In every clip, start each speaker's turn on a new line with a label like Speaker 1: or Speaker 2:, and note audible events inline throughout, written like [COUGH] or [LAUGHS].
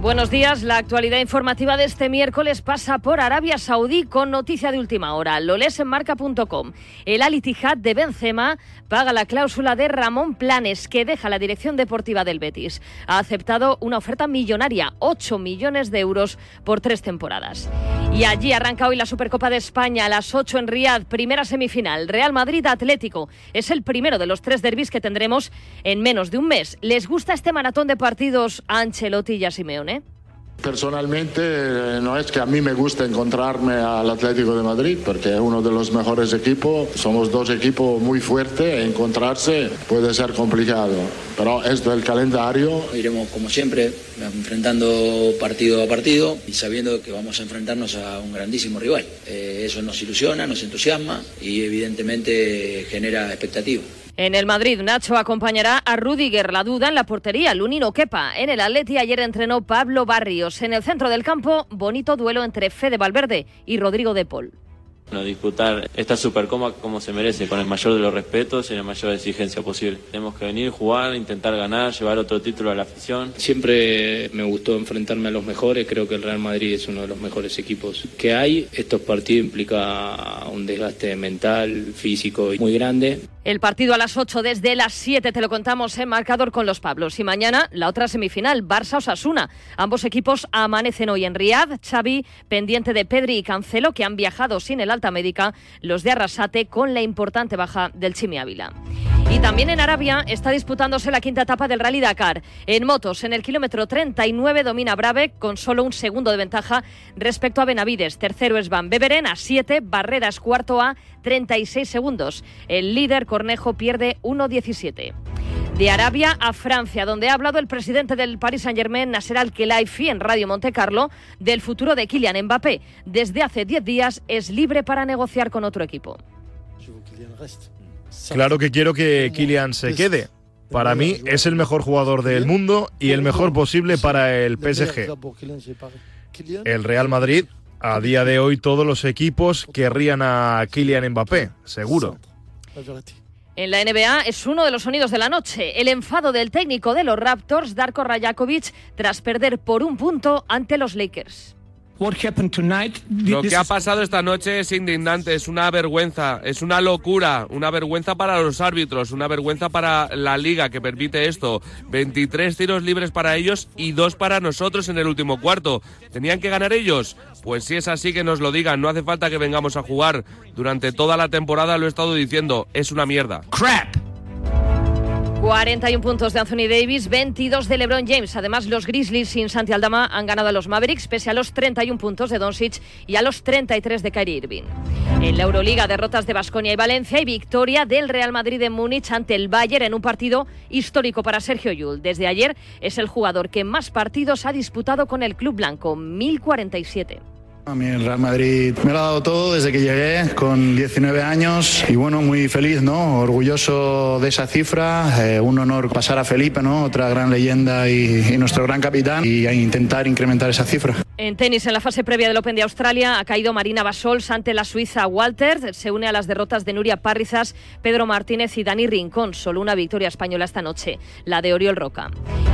Speaker 1: Buenos días. La actualidad informativa de este miércoles pasa por Arabia Saudí con noticia de última hora. Lo en marca.com. El Al Ittihad de Benzema paga la cláusula de Ramón Planes, que deja la dirección deportiva del Betis. Ha aceptado una oferta millonaria, 8 millones de euros por tres temporadas. Y allí arranca hoy la Supercopa de España a las 8 en Riad, primera semifinal. Real Madrid Atlético. Es el primero de los tres derbis que tendremos en menos de un mes. ¿Les gusta este maratón de partidos a Ancelotti y Simeone?
Speaker 2: Personalmente eh, no es que a mí me guste encontrarme al Atlético de Madrid porque es uno de los mejores equipos, somos dos equipos muy fuertes, encontrarse puede ser complicado, pero esto es calendario.
Speaker 3: Iremos como siempre enfrentando partido a partido y sabiendo que vamos a enfrentarnos a un grandísimo rival. Eh, eso nos ilusiona, nos entusiasma y evidentemente genera expectativa.
Speaker 1: En el Madrid, Nacho acompañará a Rudiger, la duda en la portería, Lunino Kepa. En el Atleti ayer entrenó Pablo Barrios. En el centro del campo, bonito duelo entre Fede Valverde y Rodrigo de Paul.
Speaker 4: Bueno, disputar esta Supercoma como se merece, con el mayor de los respetos y la mayor exigencia posible. Tenemos que venir, jugar, intentar ganar, llevar otro título a la afición.
Speaker 5: Siempre me gustó enfrentarme a los mejores, creo que el Real Madrid es uno de los mejores equipos que hay. Estos partidos implica un desgaste mental, físico muy grande.
Speaker 1: El partido a las 8 desde las 7 te lo contamos en marcador con los Pablos. Y mañana la otra semifinal, Barça-Osasuna. Ambos equipos amanecen hoy en Riad. Xavi pendiente de Pedri y Cancelo que han viajado sin el alta médica. Los de Arrasate con la importante baja del Chimi Ávila. Y también en Arabia está disputándose la quinta etapa del Rally Dakar. En motos, en el kilómetro 39 domina Brave con solo un segundo de ventaja respecto a Benavides. Tercero es Van Beveren a 7, Barreras cuarto a 36 segundos. El líder Cornejo pierde 1.17. De Arabia a Francia, donde ha hablado el presidente del Paris Saint-Germain, Nasser Al-Khelaifi, en Radio Monte Carlo, del futuro de Kylian Mbappé. Desde hace 10 días es libre para negociar con otro equipo.
Speaker 6: Claro que quiero que Kylian se quede. Para mí es el mejor jugador del mundo y el mejor posible para el PSG. El Real Madrid, a día de hoy todos los equipos querrían a Kylian Mbappé, seguro.
Speaker 1: En la NBA es uno de los sonidos de la noche, el enfado del técnico de los Raptors, Darko Rajakovic, tras perder por un punto ante los Lakers.
Speaker 7: Lo que ha pasado esta noche es indignante, es una vergüenza, es una locura, una vergüenza para los árbitros, una vergüenza para la liga que permite esto. 23 tiros libres para ellos y dos para nosotros en el último cuarto. ¿Tenían que ganar ellos? Pues si es así que nos lo digan, no hace falta que vengamos a jugar. Durante toda la temporada lo he estado diciendo, es una mierda.
Speaker 1: Crap. 41 puntos de Anthony Davis, 22 de LeBron James. Además, los Grizzlies sin Santi Aldama han ganado a los Mavericks, pese a los 31 puntos de Doncic y a los 33 de Kyrie Irving. En la Euroliga, derrotas de Basconia y Valencia y victoria del Real Madrid en Múnich ante el Bayern en un partido histórico para Sergio Yul. Desde ayer es el jugador que más partidos ha disputado con el club blanco, 1047.
Speaker 8: A mí el Real Madrid me lo ha dado todo desde que llegué con 19 años y bueno, muy feliz, ¿no? Orgulloso de esa cifra, eh, un honor pasar a Felipe, ¿no? Otra gran leyenda y, nuestro gran capitán y a intentar incrementar esa cifra.
Speaker 1: En tenis, en la fase previa del Open de Australia, ha caído Marina Basols ante la suiza Walter. Se une a las derrotas de Nuria Parrizas, Pedro Martínez y Dani Rincón. Solo una victoria española esta noche, la de Oriol Roca.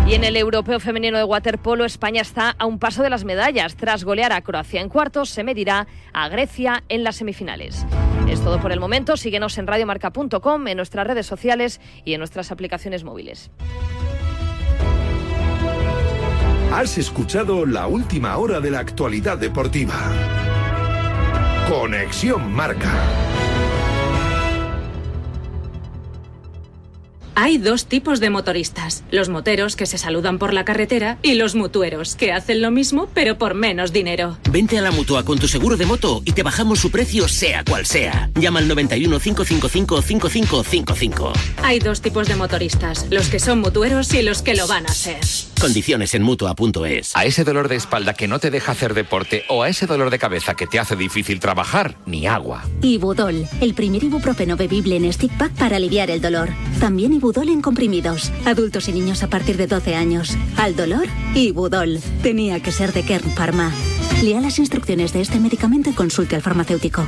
Speaker 1: Y en el Europeo Femenino de Waterpolo, España está a un paso de las medallas. Tras golear a Croacia en se medirá a Grecia en las semifinales. Es todo por el momento. Síguenos en radiomarca.com, en nuestras redes sociales y en nuestras aplicaciones móviles.
Speaker 9: Has escuchado la última hora de la actualidad deportiva. Conexión Marca.
Speaker 10: Hay dos tipos de motoristas, los moteros que se saludan por la carretera y los mutueros que hacen lo mismo pero por menos dinero.
Speaker 11: Vente a la mutua con tu seguro de moto y te bajamos su precio sea cual sea. Llama al 91 555 5555.
Speaker 10: Hay dos tipos de motoristas, los que son mutueros y los que lo van a ser.
Speaker 12: Condiciones en Mutua.es.
Speaker 13: A ese dolor de espalda que no te deja hacer deporte o a ese dolor de cabeza que te hace difícil trabajar, ni agua.
Speaker 14: Ibudol, el primer ibuprofeno bebible en stick pack para aliviar el dolor. También Ibudol en comprimidos. Adultos y niños a partir de 12 años. Al dolor, Ibudol. Tenía que ser de Kern Pharma. Lea las instrucciones de este medicamento y consulte al farmacéutico.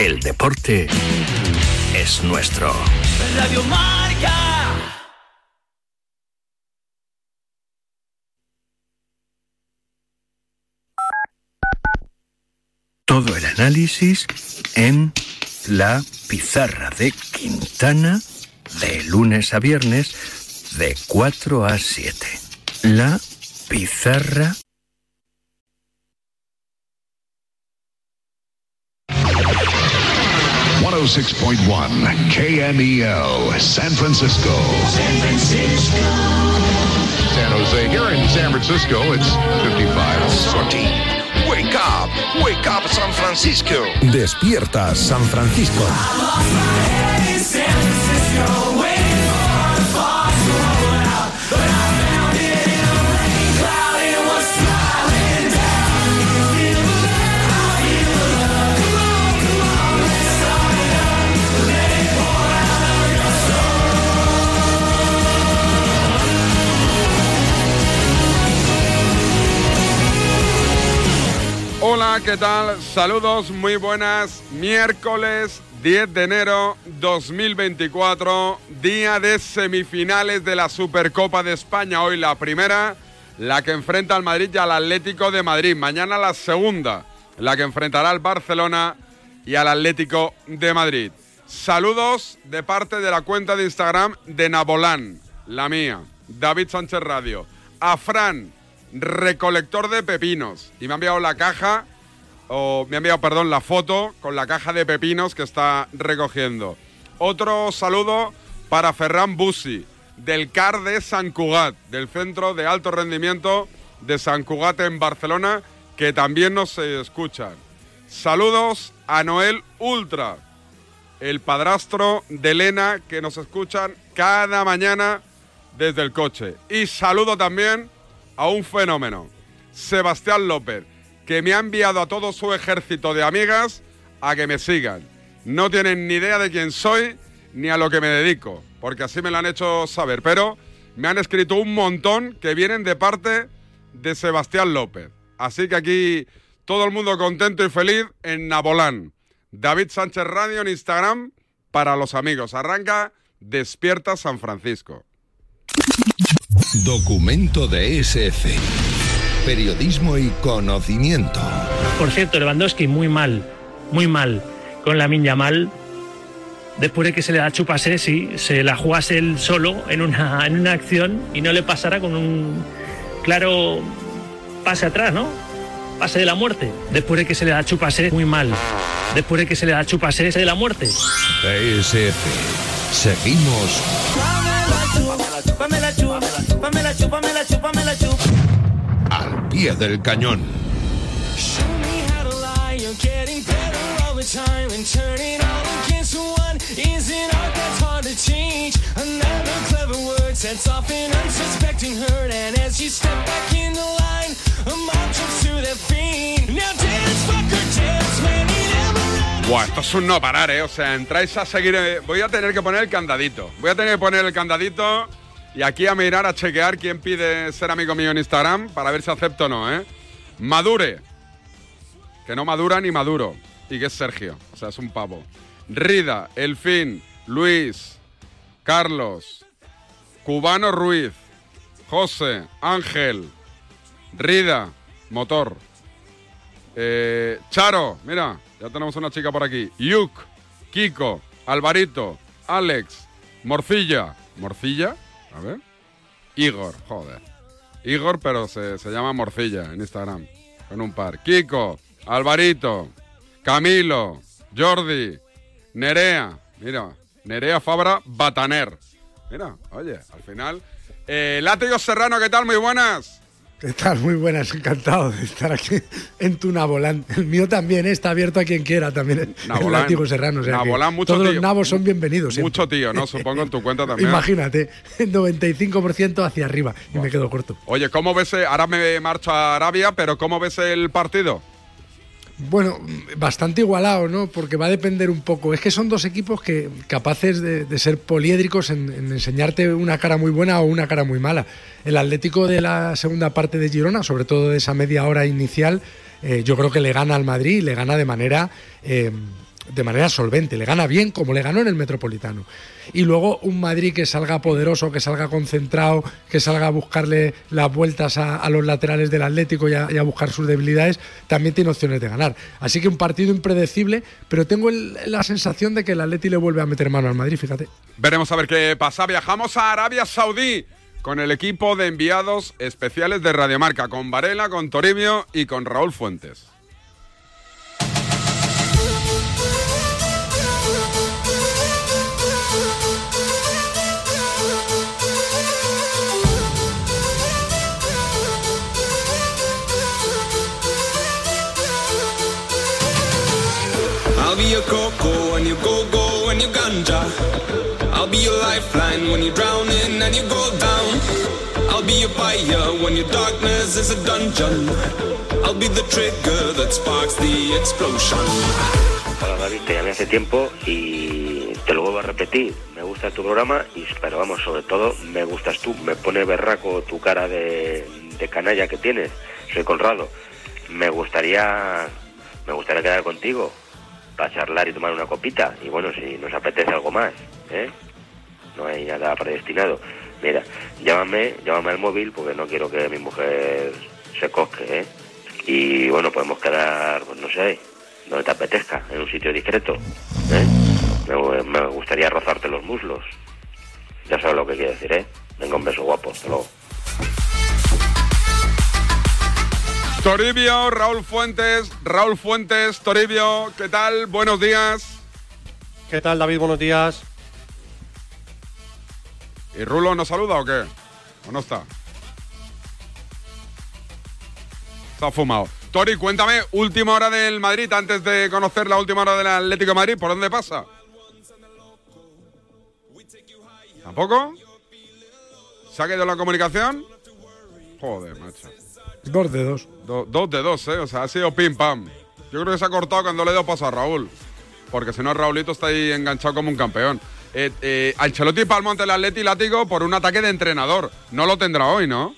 Speaker 8: El deporte es nuestro.
Speaker 15: Radio Marca.
Speaker 8: Todo el análisis en la pizarra de Quintana de lunes a viernes de 4 a 7. La pizarra
Speaker 16: 106.1 KMEL, San Francisco. San Francisco. San Jose. Here in San Francisco, it's 55.
Speaker 9: Sorty. Wake up, wake up San Francisco.
Speaker 17: Despierta San Francisco.
Speaker 18: Hola, ¿qué tal? Saludos, muy buenas. Miércoles 10 de enero 2024, día de semifinales de la Supercopa de España. Hoy la primera, la que enfrenta al Madrid y al Atlético de Madrid. Mañana la segunda, la que enfrentará al Barcelona y al Atlético de Madrid. Saludos de parte de la cuenta de Instagram de Nabolán, la mía, David Sánchez Radio. A Fran, recolector de pepinos. Y me ha enviado la caja, o me ha enviado, perdón, la foto con la caja de pepinos que está recogiendo. Otro saludo para Ferran Busi, del CAR de San Cugat, del Centro de Alto Rendimiento de San Cugat en Barcelona, que también nos escuchan. Saludos a Noel Ultra, el padrastro de Elena, que nos escuchan cada mañana desde el coche. Y saludo también a un fenómeno, Sebastián López, que me ha enviado a todo su ejército de amigas a que me sigan. No tienen ni idea de quién soy ni a lo que me dedico, porque así me lo han hecho saber, pero me han escrito un montón que vienen de parte de Sebastián López. Así que aquí todo el mundo contento y feliz en Nabolán. David Sánchez Radio en Instagram para los amigos. Arranca Despierta San Francisco.
Speaker 9: Documento de SF. Periodismo y conocimiento.
Speaker 19: Por cierto, Lewandowski muy mal, muy mal con la minya mal. Después de que se le da chupase, sí, se la jugase él solo en una, en una acción y no le pasara con un claro pase atrás, ¿no? Pase de la muerte. Después de que se le da chupase, muy mal. Después de que se le da chupase de la muerte.
Speaker 9: SF. Seguimos al pie del cañón.
Speaker 18: Buah, esto es un no parar, ¿eh? O sea, entráis a seguir... eh, Voy a tener que poner el candadito. Voy a tener que poner el candadito y aquí a mirar, a chequear quién pide ser amigo mío en Instagram para ver si acepto o no, ¿eh? Madure. Que no madura ni maduro. Y que es Sergio. O sea, es un pavo. Rida, Elfín, Luis, Carlos, Cubano Ruiz, José, Ángel, Rida, Motor. Eh, Charo, mira, ya tenemos una chica por aquí. Yuk, Kiko, Alvarito, Alex, Morcilla. ¿Morcilla? A ver. Igor, joder. Igor, pero se, se llama Morcilla en Instagram. Con un par. Kiko, Alvarito, Camilo, Jordi, Nerea. Mira, Nerea Fabra Bataner. Mira, oye, al final. Eh, Látigo Serrano, ¿qué tal? Muy buenas.
Speaker 20: ¿Qué tal? Muy buenas, encantado de estar aquí en tu Nabolán. El mío también ¿eh? está abierto a quien quiera, también
Speaker 18: Nabolán,
Speaker 20: el Serrano. O sea
Speaker 18: Nabolán, mucho
Speaker 20: todos
Speaker 18: tío.
Speaker 20: los nabos son bienvenidos. siempre.
Speaker 18: Mucho tío, ¿no? Supongo en tu cuenta también.
Speaker 20: Imagínate, 95% hacia arriba y me quedo corto.
Speaker 18: Oye, ¿cómo ves? eh, Ahora me marcho a Arabia, pero ¿cómo ves el partido?
Speaker 20: Bueno, bastante igualado, ¿no? Porque va a depender un poco. Es que son dos equipos que capaces de, ser poliédricos en, en enseñarte una cara muy buena o una cara muy mala. El Atlético de la segunda parte de Girona, sobre todo de esa media hora inicial, eh, yo creo que le gana al Madrid le gana de manera eh, de manera solvente, le gana bien como le ganó en el Metropolitano. Y luego un Madrid que salga poderoso, que salga concentrado, que salga a buscarle las vueltas a, los laterales del Atlético y a, buscar sus debilidades, también tiene opciones de ganar. Así que un partido impredecible, pero tengo la sensación de que el Atleti le vuelve a meter mano al Madrid, fíjate.
Speaker 18: Veremos a ver qué pasa. Viajamos a Arabia Saudí con el equipo de enviados especiales de Radiomarca, con Varela, con Toribio y con Raúl Fuentes.
Speaker 21: Lifeline when you're drowning and you go down. I'll be your fire when your darkness is a dungeon. I'll be the trigger that sparks the explosion.
Speaker 22: Hola David, te llamé hace tiempo y te lo vuelvo a repetir. Me gusta tu programa, y, pero vamos, sobre todo me gustas tú. Me pone berraco tu cara de, de canalla que tienes. Soy Conrado. Me gustaría, me gustaría quedar contigo para charlar y tomar una copita. Y bueno, si nos apetece algo más, ¿eh? No hay nada predestinado. Mira, llámame, llámame al móvil porque no quiero que mi mujer se cosque, ¿eh? Y bueno, podemos quedar, pues no sé, donde te apetezca, en un sitio discreto. ¿eh? Me, me gustaría rozarte los muslos. Ya sabes lo que quiero decir, ¿eh? Venga, un beso guapo. Hasta luego.
Speaker 18: Toribio, Raúl Fuentes, Raúl Fuentes, Toribio, ¿qué tal? Buenos días.
Speaker 23: ¿Qué tal, David? Buenos días.
Speaker 18: ¿Y Rulo nos saluda o qué? ¿O no está? Está fumado. Tori, cuéntame, última hora del Madrid, antes de conocer la última hora del Atlético de Madrid, ¿por dónde pasa? ¿Tampoco? ¿Se ha caído la comunicación? Joder, macho.
Speaker 20: Dos de dos.
Speaker 18: Do- dos de dos, ¿eh? O sea, ha sido pim pam. Yo creo que se ha cortado cuando le he dado paso a Raúl. Porque si no, Raulito está ahí enganchado como un campeón. Eh, eh, Ancelotti palmó ante el Atleti látigo por un ataque de entrenador. No lo tendrá hoy, ¿no?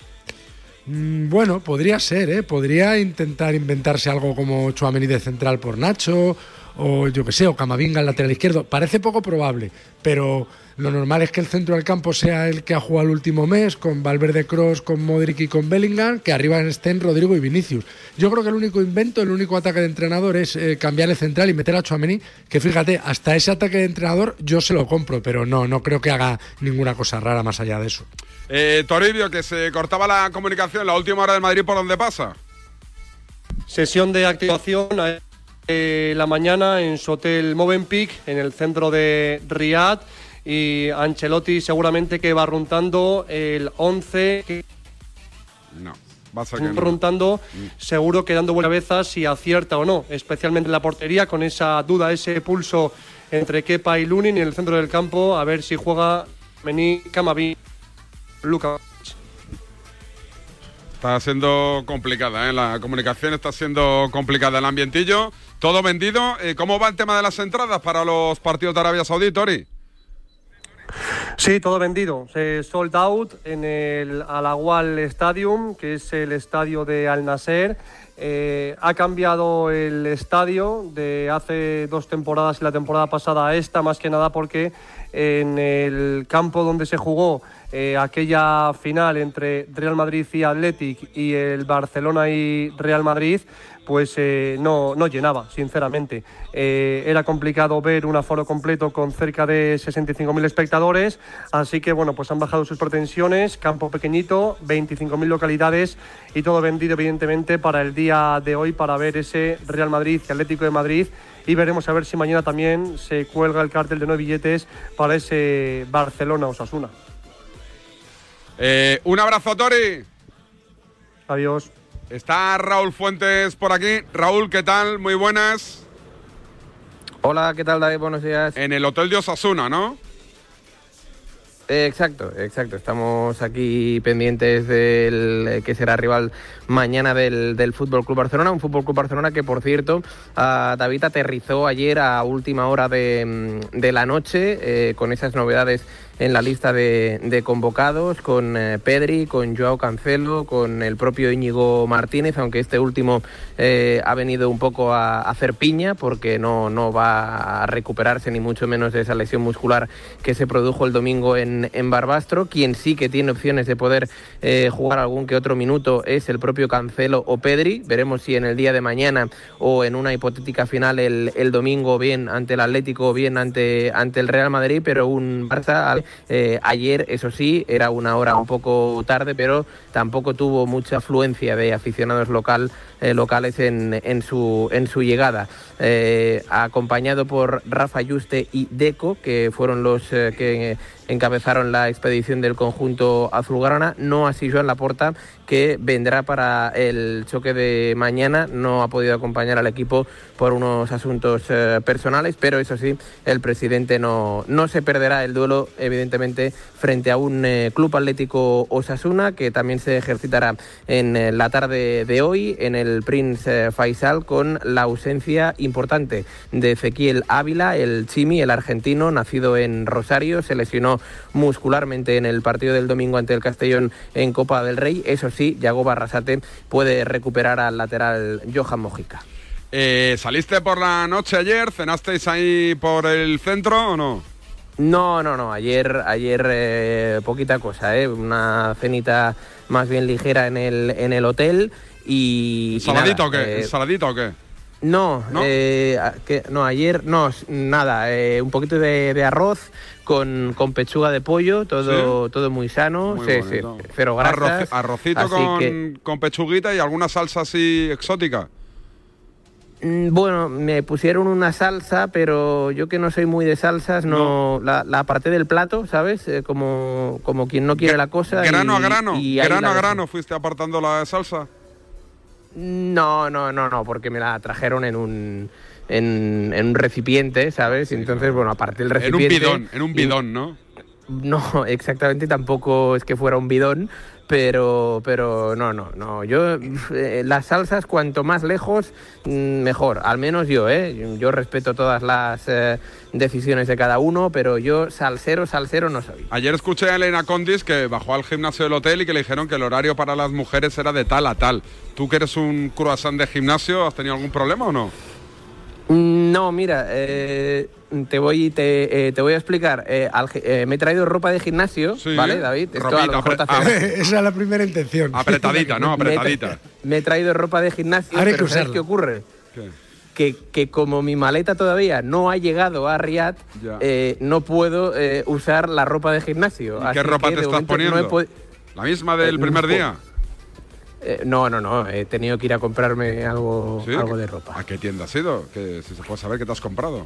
Speaker 20: Mm, Bueno, podría ser, ¿eh? Podría intentar inventarse algo como Chuamení de central por Nacho, o yo que sé, o Camavinga al lateral izquierdo. Parece poco probable, pero lo normal es que el centro del campo sea el que ha jugado el último mes, con Valverde Cross, con Modric y con Bellingham, que arriba estén Rodrigo y Vinicius. Yo creo que el único invento, el único ataque de entrenador es eh, cambiar el central y meter a Chuamení, que fíjate, hasta ese ataque de entrenador yo se lo compro, pero no, no creo que haga ninguna cosa rara más allá de eso.
Speaker 18: Eh, Toribio, que se cortaba la comunicación la última hora del Madrid, ¿por dónde pasa?
Speaker 23: Sesión de activación a eh, la mañana en su hotel Movenpick, en el centro de Riyadh. Y Ancelotti seguramente que va runtando el 11, que
Speaker 18: No, va a ser que
Speaker 23: va
Speaker 18: no.
Speaker 23: runtando, seguro que dando buena cabeza si acierta o no, especialmente en la portería, con esa duda, ese pulso entre Kepa y Lunin en el centro del campo, a ver si juega Mení, Camavinga, Luca.
Speaker 18: Está siendo complicada, ¿eh? La comunicación está siendo complicada. El ambientillo, todo vendido. Eh, ¿Cómo va el tema de las entradas para los partidos de Arabia Saudí, Tori?
Speaker 23: Sí, todo vendido. Se sold out en el Al-Awal Stadium, que es el estadio de Al Nasser. Eh, ha cambiado el estadio de hace dos temporadas y la temporada pasada a esta, más que nada porque en el campo donde se jugó eh, aquella final entre Real Madrid y Athletic y el Barcelona y Real Madrid, pues eh, no, no llenaba, sinceramente. Eh, era complicado ver un aforo completo con cerca de 65.000 espectadores, así que bueno, pues han bajado sus pretensiones, campo pequeñito, 25.000 localidades y todo vendido evidentemente para el día de hoy para ver ese Real Madrid y Atlético de Madrid y veremos a ver si mañana también se cuelga el cartel de nueve billetes para ese Barcelona-Osasuna.
Speaker 18: Eh, un abrazo, Tori.
Speaker 23: Adiós.
Speaker 18: Está Raúl Fuentes por aquí. Raúl, ¿qué tal? Muy buenas.
Speaker 24: Hola, ¿qué tal, David? Buenos días.
Speaker 18: En el Hotel de Osasuna, ¿no?
Speaker 24: Eh, exacto, exacto. Estamos aquí pendientes del eh, que será rival mañana del, del Fútbol Club Barcelona. Un Fútbol Club Barcelona que, por cierto, a David aterrizó ayer a última hora de, mm, de la noche eh, con esas novedades en la lista de, de convocados, con eh, Pedri, con Joao Cancelo, con el propio Íñigo Martínez, aunque este último eh, ha venido un poco a, hacer piña porque no, no va a recuperarse ni mucho menos de esa lesión muscular que se produjo el domingo en, en Barbastro. Quien sí que tiene opciones de poder eh, jugar algún que otro minuto es el propio Cancelo o Pedri. Veremos si en el día de mañana o en una hipotética final el, el domingo, bien ante el Atlético o bien ante, ante el Real Madrid, pero un Barça eh, ayer, eso sí, era una hora un poco tarde, pero tampoco tuvo mucha afluencia de aficionados local, eh, locales en, en, su, en su llegada. Eh, acompañado por Rafa Yuste y Deco, que fueron los que encabezaron la expedición del conjunto azulgrana, no así Joan Laporta, que vendrá para el choque de mañana, no ha podido acompañar al equipo por unos asuntos eh, personales, pero eso sí, el presidente no, no se perderá el duelo, evidentemente, frente a un eh, club atlético Osasuna, que también se ejercitará en eh, la tarde de hoy en el Prince Faisal, con la ausencia importante de Ezequiel Ávila, el Chimi, el argentino, nacido en Rosario, se lesionó muscularmente en el partido del domingo ante el Castellón en Copa del Rey. Eso sí, Yago Barrasate puede recuperar al lateral Johan Mojica.
Speaker 18: Eh, ¿Saliste por la noche ayer? ¿Cenasteis ahí por el centro o no?
Speaker 24: No, no, no. Ayer, ayer eh, poquita cosa, ¿eh? Una cenita más bien ligera en el, en el hotel y... y
Speaker 18: ¿Saladito
Speaker 24: nada,
Speaker 18: o qué?
Speaker 24: eh,
Speaker 18: ¿Saladito o qué?
Speaker 24: No,
Speaker 18: ¿No?
Speaker 24: eh, que- no, ayer no, nada, eh, un poquito de, de arroz con, con pechuga de pollo, todo, todo muy sano,
Speaker 18: Muy
Speaker 24: sí,
Speaker 18: bonito.
Speaker 24: sí, cero grasas.
Speaker 18: Arroz- arrocito con,
Speaker 24: que-
Speaker 18: con pechuguita y alguna salsa así exótica.
Speaker 24: Mm, Bueno, me pusieron una salsa, pero yo que no soy muy de salsas, no, La, la aparté del plato, ¿sabes? Eh, como, como quien no quiere la cosa.
Speaker 18: Grano
Speaker 24: y-
Speaker 18: a grano,
Speaker 24: y
Speaker 18: grano a grano fuiste apartando la salsa.
Speaker 24: No, no, no, no, porque me la trajeron en un, en, en un recipiente, ¿sabes? Y Entonces, bueno, aparte del
Speaker 18: En un
Speaker 24: recipiente...
Speaker 18: bidón, en un
Speaker 24: y-
Speaker 18: bidón, ¿no?
Speaker 24: No, exactamente, tampoco es que fuera un bidón, pero, pero no, no, no. Yo, eh, las salsas, cuanto más lejos, mm, mejor. Al menos yo, ¿eh? Yo respeto todas las eh, decisiones de cada uno, pero yo salsero, salsero no soy.
Speaker 18: Ayer escuché a Elena Condis que bajó al gimnasio del hotel y que le dijeron que el horario para las mujeres era de tal a tal. ¿Tú que eres un croissant de gimnasio, has tenido algún problema o no?
Speaker 24: Mm, No, mira, eh, te voy te, eh, te voy a explicar. Eh, al eh, me he traído ropa de gimnasio, ¿vale, David? Esto a lo
Speaker 18: ropita,
Speaker 24: mejor te
Speaker 18: apre-
Speaker 24: hace-
Speaker 20: Esa es la primera intención.
Speaker 18: Apretadita, ¿no? [LAUGHS]
Speaker 24: Me he tra-
Speaker 18: Apretadita.
Speaker 24: Me he traído ropa de gimnasio,
Speaker 20: hay
Speaker 24: pero
Speaker 20: que
Speaker 24: ¿sabes qué ocurre?
Speaker 18: ¿Qué?
Speaker 24: Que, que como mi maleta todavía no ha llegado a Riyadh,
Speaker 18: Ya.
Speaker 24: eh, no puedo eh, usar la ropa de gimnasio.
Speaker 18: ¿Y qué ropa
Speaker 24: que
Speaker 18: te estás
Speaker 24: no
Speaker 18: poniendo? ¿La misma del primer día?
Speaker 24: eh, no, no, no. He tenido que ir a comprarme algo,
Speaker 18: ¿Sí?
Speaker 24: algo de ropa.
Speaker 18: ¿A qué tienda has ido? Que si se puede saber qué te has comprado.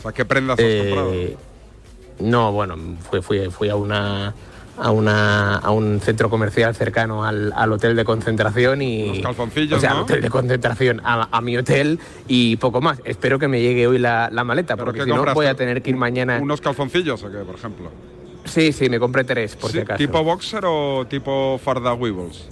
Speaker 18: O sea, ¿qué prendas has
Speaker 24: Eh,
Speaker 18: comprado?
Speaker 24: No, bueno, fui, fui, fui a una a una a un centro comercial cercano al, al hotel de concentración y
Speaker 18: Los calzoncillos,
Speaker 24: o sea,
Speaker 18: ¿no?
Speaker 24: al hotel de concentración a, a mi hotel y poco más. Espero que me llegue hoy la, la maleta
Speaker 18: ¿Pero
Speaker 24: porque si no voy a tener que ir mañana.
Speaker 18: ¿Unos calzoncillos o qué, por ejemplo?
Speaker 24: Sí, sí, me compré tres por
Speaker 18: Sí,
Speaker 24: si acaso.
Speaker 18: ¿Tipo boxer o tipo farda weebles?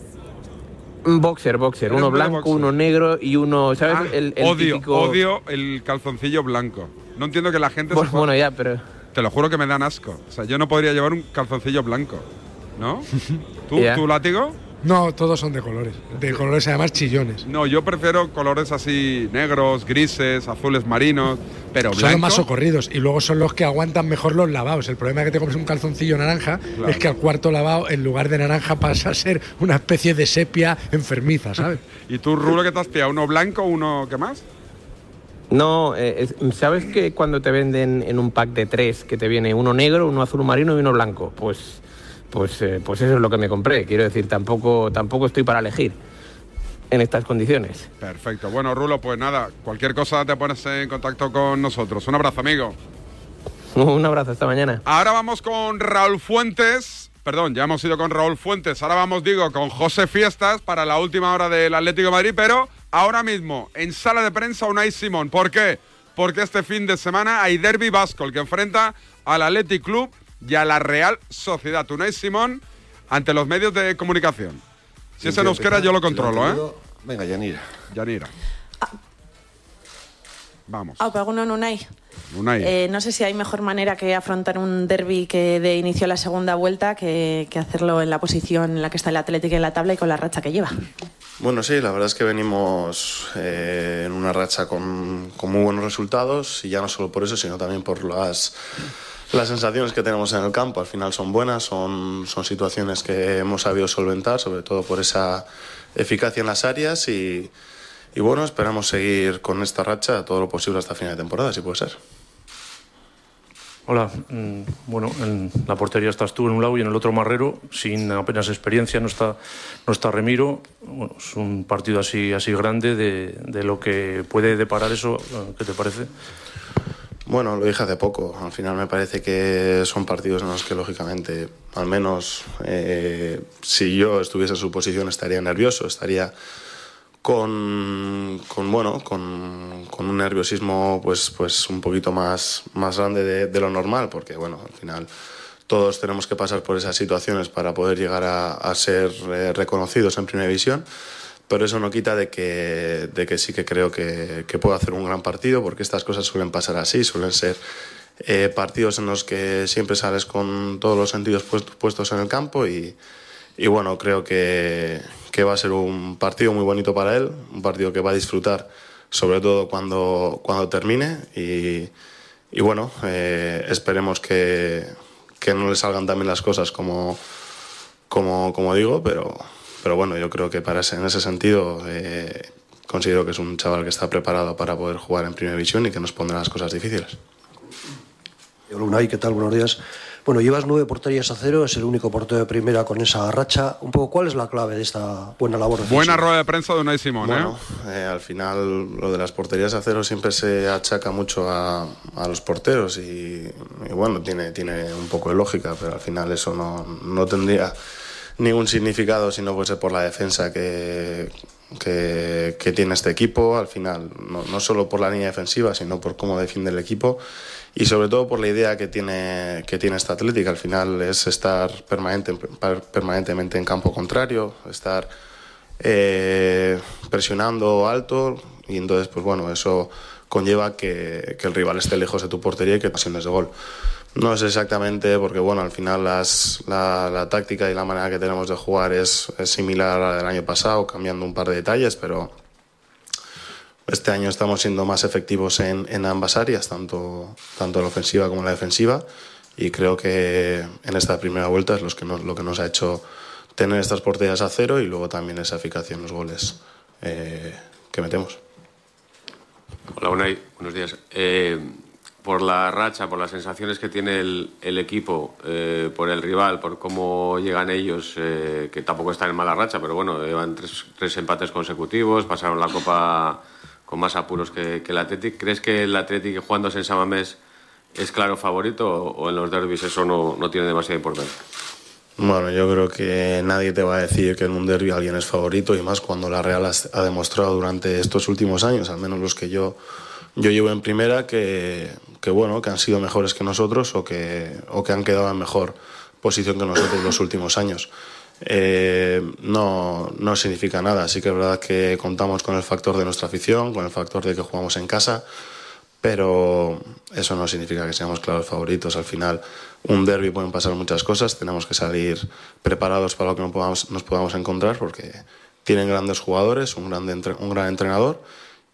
Speaker 24: Un boxer, boxer, uno blanco,
Speaker 18: boxer.
Speaker 24: uno negro y uno, ¿sabes?
Speaker 18: Ah,
Speaker 24: el, el
Speaker 18: odio,
Speaker 24: típico-
Speaker 18: odio el calzoncillo blanco. No entiendo que la gente
Speaker 24: Pues
Speaker 18: se
Speaker 24: bueno, ya, pero
Speaker 18: Te lo juro que me dan asco. O sea, yo no podría llevar un calzoncillo blanco. ¿No? [LAUGHS] ¿Tú,
Speaker 24: Ya.
Speaker 18: ¿tú látigo?
Speaker 20: No, todos son de colores. De colores además chillones.
Speaker 18: No, yo prefiero colores así negros, grises, azules marinos, pero
Speaker 20: Son
Speaker 18: blanco.
Speaker 20: los más socorridos y luego son los que aguantan mejor los lavados. El problema es que te compres un calzoncillo naranja
Speaker 18: Claro.
Speaker 20: es que al cuarto lavado, en lugar de naranja, pasa a ser una especie de sepia enfermiza, ¿sabes? [LAUGHS]
Speaker 18: ¿Y tú, Rulo, qué te has pillado? ¿Uno blanco, uno qué más?
Speaker 24: No, eh, es- ¿sabes que cuando te venden en un pack de tres, que te viene uno negro, uno azul marino y uno blanco? Pues, pues, eh, pues eso es lo que me compré. Quiero decir, tampoco, tampoco estoy para elegir en estas condiciones.
Speaker 18: Perfecto. Bueno, Rulo, pues nada, cualquier cosa te pones en contacto con nosotros. Un abrazo, amigo. [LAUGHS]
Speaker 24: Un abrazo, hasta mañana.
Speaker 18: Ahora vamos con Raúl Fuentes, perdón, ya hemos ido con Raúl Fuentes, ahora vamos, digo, con José Fiestas para la última hora del Atlético de Madrid, pero ahora mismo en sala de prensa Unai Simón. ¿Por qué? Porque este fin de semana hay Derby Vasco, el que enfrenta al Athletic Club y a la Real Sociedad. Unai Simón ante los medios de comunicación. Si es en euskera, yo lo controlo, ¿eh?
Speaker 25: Venga, Yanira.
Speaker 18: Yanira. Vamos.
Speaker 26: Ah, pero alguno en Unai.
Speaker 18: Unai.
Speaker 26: Eh, no sé si hay mejor manera que afrontar un derby que de inicio a la segunda vuelta que, que hacerlo en la posición en la que está el Atlético en la tabla y con la racha que lleva.
Speaker 25: Bueno, sí, la verdad es que venimos eh, en una racha con, con muy buenos resultados y ya no solo por eso, sino también por las, las sensaciones que tenemos en el campo. Al final son buenas, son, son situaciones que hemos sabido solventar, sobre todo por esa eficacia en las áreas y, y bueno, esperamos seguir con esta racha todo lo posible hasta final de temporada, si puede ser.
Speaker 27: Hola, mm, bueno, en la portería estás tú en un lado y en el otro Marrero, sin apenas experiencia, no está, no está Remiro. Bueno, es un partido así, así grande de, de lo que puede deparar eso, ¿qué te parece?
Speaker 25: Bueno, lo dije hace poco. Al final me parece que son partidos en los que, lógicamente, al menos eh, si yo estuviese en su posición estaría nervioso, estaría con, bueno, con, con, un nerviosismo pues, pues un poquito más, más grande de, lo normal, porque bueno, al final todos tenemos que pasar por esas situaciones para poder llegar a, a ser eh, reconocidos en primera división pero eso no quita de que, de que sí que creo que, que, puedo hacer un gran partido, porque estas cosas suelen pasar así, suelen ser eh, partidos en los que siempre sales con todos los sentidos puestos, puestos en el campo y, y bueno, creo que, que, va a ser un partido muy bonito para él, un partido que va a disfrutar sobre todo cuando, cuando termine y, y bueno, eh, esperemos que, que no le salgan también las cosas como, como, como digo, pero pero bueno, yo creo que para ese, en ese sentido eh, considero que es un chaval que está preparado para poder jugar en Primera División y que nos pondrá las cosas difíciles.
Speaker 28: Hola ¿qué tal? Buenos días. Bueno, llevas nueve porterías a cero, es el único portero de primera con esa racha. Un poco, ¿cuál es la clave de esta buena labor?
Speaker 18: Defensiva? Buena rueda de prensa de Unai Simón,
Speaker 25: bueno, ¿eh? ¿eh? Al final, lo de las porterías a cero siempre se achaca mucho a, a los porteros y, y, bueno, tiene, tiene un poco de lógica, pero al final eso no, no tendría ningún significado si no fuese por la defensa que, que, que tiene este equipo, al final, no, no, solo por la línea defensiva, sino por cómo defiende el equipo y sobre todo por la idea que tiene, que tiene esta Atlética. Al final es estar permanente, permanentemente en campo contrario, estar eh, presionando alto y entonces, pues bueno, eso conlleva que, que el rival esté lejos de tu portería y que pasiones de gol. No es exactamente porque, bueno, al final las, la, la, táctica y la manera que tenemos de jugar es, es, similar a la del año pasado, cambiando un par de detalles, pero este año estamos siendo más efectivos en, en ambas áreas, tanto, tanto la ofensiva como la defensiva, y creo que en esta primera vuelta es que nos, lo que nos ha hecho tener estas porterías a cero y luego también esa eficacia en los goles eh, que metemos.
Speaker 29: Hola, Unai, buenos días. Eh por la racha, por las sensaciones que tiene el, el equipo, eh, por el rival, por cómo llegan ellos, eh, que tampoco están en mala racha, pero bueno, llevan tres, tres, empates consecutivos, pasaron la Copa con más apuros que, que el Athletic. ¿Crees que el Athletic jugándose en Samamés es claro favorito o, o en los derbis eso no, no tiene demasiada importancia?
Speaker 25: Bueno, yo creo que nadie te va a decir que en un derby alguien es favorito y más cuando la Real ha demostrado durante estos últimos años, al menos los que yo yo llevo en primera que, que, bueno, que han sido mejores que nosotros o que, o que han quedado en mejor posición que nosotros los últimos años. Eh, no, no significa nada. Sí que es verdad que contamos con el factor de nuestra afición, con el factor de que jugamos en casa, pero eso no significa que seamos claros favoritos. Al final, un derby pueden pasar muchas cosas, tenemos que salir preparados para lo que nos podamos, nos podamos encontrar porque tienen grandes jugadores, un gran, un gran entrenador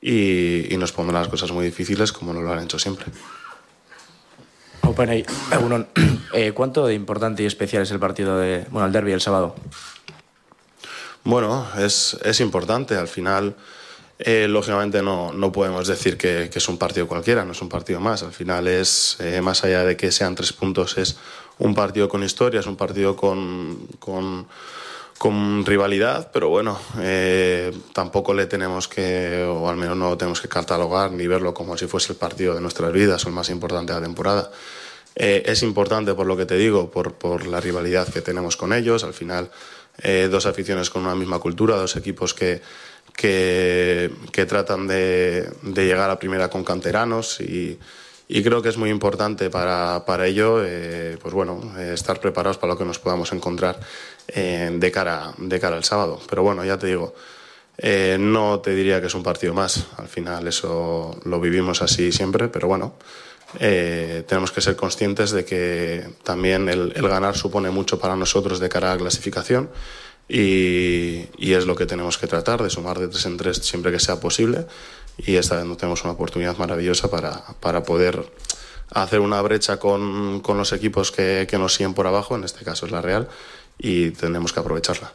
Speaker 25: y, y nos pondrán las cosas muy difíciles como nos lo han hecho siempre.
Speaker 30: Open [CLEARS THROAT] eh, ¿Cuánto de importante y especial es el partido de, bueno, el derby el sábado?
Speaker 25: Bueno, es, es importante. Al final, eh, lógicamente, no, no podemos decir que, que, es un partido cualquiera, no es un partido más. Al final, es eh, más allá de que sean tres puntos, es un partido con historia, es un partido con, con con rivalidad, pero bueno, eh, tampoco le tenemos que, o al menos no tenemos que catalogar ni verlo como si fuese el partido de nuestras vidas o el más importante de la temporada. Eh, es importante por lo que te digo, por, por la rivalidad que tenemos con ellos. Al final, eh, dos aficiones con una misma cultura, dos equipos que, que, que tratan de, de, llegar a primera con canteranos y, y creo que es muy importante para, para ello eh, pues bueno, estar preparados para lo que nos podamos encontrar de, cara, de cara al sábado. Pero bueno, ya te digo, eh, no te diría que es un partido más, al final eso lo vivimos así siempre, pero bueno, eh, tenemos que ser conscientes de que también el, el, ganar supone mucho para nosotros de cara a la clasificación y, y, es lo que tenemos que tratar, de sumar de tres en tres siempre que sea posible y esta vez no tenemos una oportunidad maravillosa para, para poder hacer una brecha con, con los equipos que, que, nos siguen por abajo, en este caso es la Real, y tenemos que aprovecharla.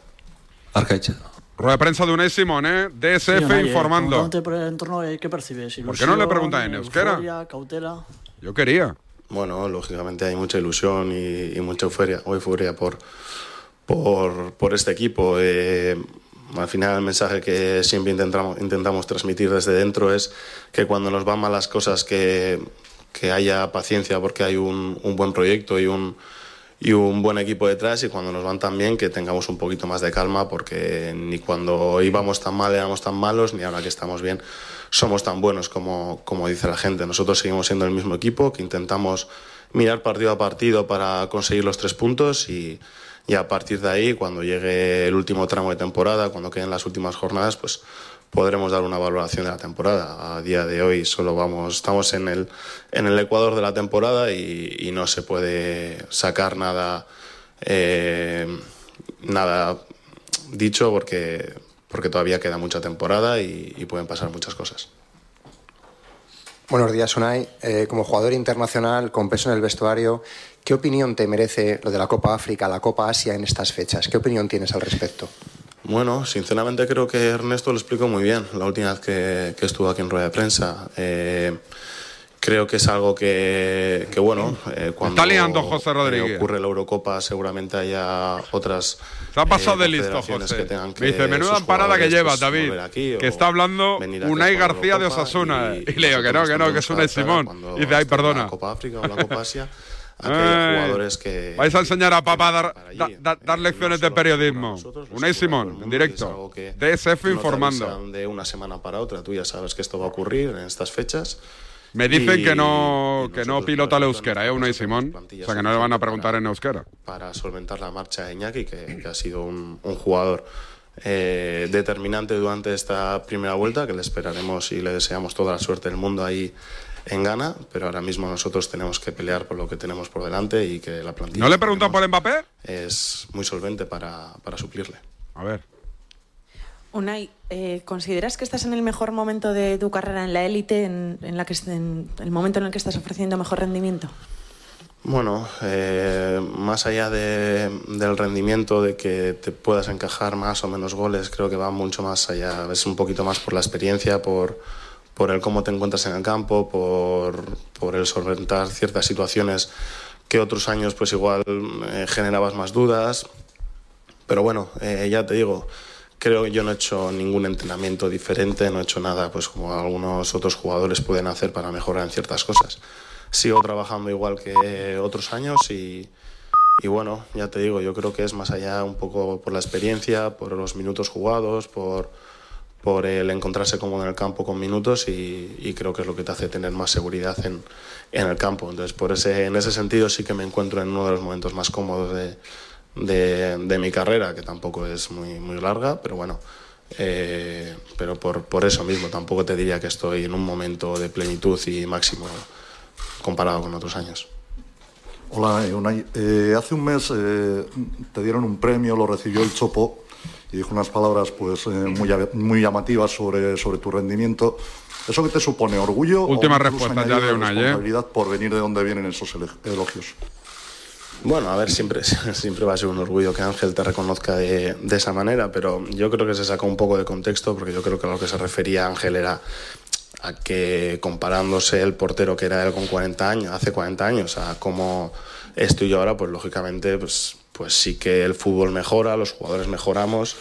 Speaker 31: Arcaicha.
Speaker 18: Rueda de prensa de Unai Simón, ¿eh? DSF
Speaker 32: sí,
Speaker 18: informando.
Speaker 32: Por el entorno, ¿Qué percibes?
Speaker 18: ¿Por qué no le preguntas en euskera?
Speaker 32: Euforia, cautela.
Speaker 18: Yo quería.
Speaker 25: Bueno, lógicamente hay mucha ilusión y, y mucha euforia, o euforia por, por, por este equipo. Eh, al final el mensaje que siempre intentamos, intentamos transmitir desde dentro es que cuando nos van mal las cosas que, que haya paciencia porque hay un, un buen proyecto y un, y un buen equipo detrás y cuando nos van tan bien que tengamos un poquito más de calma porque ni cuando íbamos tan mal éramos tan malos ni ahora que estamos bien somos tan buenos como, como dice la gente. Nosotros seguimos siendo el mismo equipo que intentamos mirar partido a partido para conseguir los tres puntos y, y a partir de ahí cuando llegue el último tramo de temporada, cuando queden las últimas jornadas, pues podremos dar una valoración de la temporada. A día de hoy solo vamos, estamos en el, en el ecuador de la temporada y, no se puede sacar nada, eh, nada dicho porque, porque todavía queda mucha temporada y, y pueden pasar muchas cosas.
Speaker 33: Buenos días, Unai. Eh, como jugador internacional con peso en el vestuario, ¿qué opinión te merece lo de la Copa África, la Copa Asia en estas fechas? ¿Qué opinión tienes al respecto?
Speaker 25: Bueno, sinceramente creo que Ernesto lo explicó muy bien la última vez que, que estuvo aquí en rueda de prensa. Eh, creo que es algo que, que bueno, eh, cuando
Speaker 18: Está liando José Rodríguez.
Speaker 25: Eh, ocurre la Eurocopa seguramente haya otras
Speaker 18: Se ha pasado
Speaker 25: eh,
Speaker 18: de listo, José.
Speaker 25: que tengan que
Speaker 18: Me dice, menuda empanada que lleva,
Speaker 25: pues,
Speaker 18: David.
Speaker 25: aquí
Speaker 18: que está hablando Unai García de Osasuna.
Speaker 25: y-
Speaker 18: Y, le digo que no, que no, que es un
Speaker 25: nosotros
Speaker 18: Simón. Y dice, ay,
Speaker 25: esté la
Speaker 18: perdona.
Speaker 25: Copa África o la Copa Asia, a que haya
Speaker 18: Ay.
Speaker 25: jugadores que
Speaker 18: Vais a enseñar a papá a dar, da- da- dar lecciones de periodismo. Unai Simón, en directo. DSF
Speaker 25: no
Speaker 18: informando.
Speaker 25: de una semana para otra. Tú ya sabes que esto va a ocurrir en estas fechas.
Speaker 18: Me dicen
Speaker 25: Y-
Speaker 18: que no, que no pilota el euskera, ¿eh? Unai Simón. O sea, que no le van a preguntar en euskera.
Speaker 25: para solventar la marcha de Iñaki, que, que ha sido un, un jugador eh, determinante durante esta primera vuelta, que le esperaremos y le deseamos toda la suerte del mundo ahí en Ghana, pero ahora mismo nosotros tenemos que pelear por lo que tenemos por delante y que la plantilla
Speaker 18: ¿No le preguntan por Mbappé?
Speaker 25: es muy solvente para, para suplirle.
Speaker 18: A ver.
Speaker 26: Unai, eh, ¿consideras que estás en el mejor momento de tu carrera en la élite, en, en la que en el momento en el que estás ofreciendo mejor rendimiento?
Speaker 25: Bueno, eh, más allá de- del rendimiento, de que te puedas encajar más o menos goles, creo que va mucho más allá. Es un poquito más por la experiencia, por, por el cómo te encuentras en el campo, por, por el solventar ciertas situaciones que otros años pues igual eh, generabas más dudas. Pero bueno, eh, ya te digo, creo que yo no he hecho ningún entrenamiento diferente, no he hecho nada pues como algunos otros jugadores pueden hacer para mejorar en ciertas cosas. Sigo trabajando igual que otros años y, y bueno, ya te digo, yo creo que es más allá un poco por la experiencia, por los minutos jugados, por, por el encontrarse cómodo en el campo con minutos y, y creo que es lo que te hace tener más seguridad en, en el campo. Entonces, por ese, en ese sentido sí que me encuentro en uno de los momentos más cómodos de, de, de mi carrera, que tampoco es muy, muy larga, pero bueno, eh, pero por, por eso mismo tampoco te diría que estoy en un momento de plenitud y máximo comparado con otros años.
Speaker 34: Hola, Unai. Eh, hace un mes eh, te dieron un premio, lo recibió el Chopo y dijo unas palabras pues eh, muy, muy llamativas sobre, sobre tu rendimiento. ¿Eso qué te supone? ¿Orgullo?
Speaker 18: Última
Speaker 34: o
Speaker 18: respuesta ya de Unai, ¿eh?
Speaker 34: responsabilidad por venir de donde vienen esos elogios?
Speaker 25: Bueno, a ver, siempre, [LAUGHS] siempre va a ser un orgullo que Ángel te reconozca de, de esa manera, pero yo creo que se sacó un poco de contexto porque yo creo que a lo que se refería Ángel era a que comparándose el portero que era él con 40 años, hace 40 años, a cómo estoy yo ahora, pues lógicamente, pues, pues sí que el fútbol mejora, los jugadores mejoramos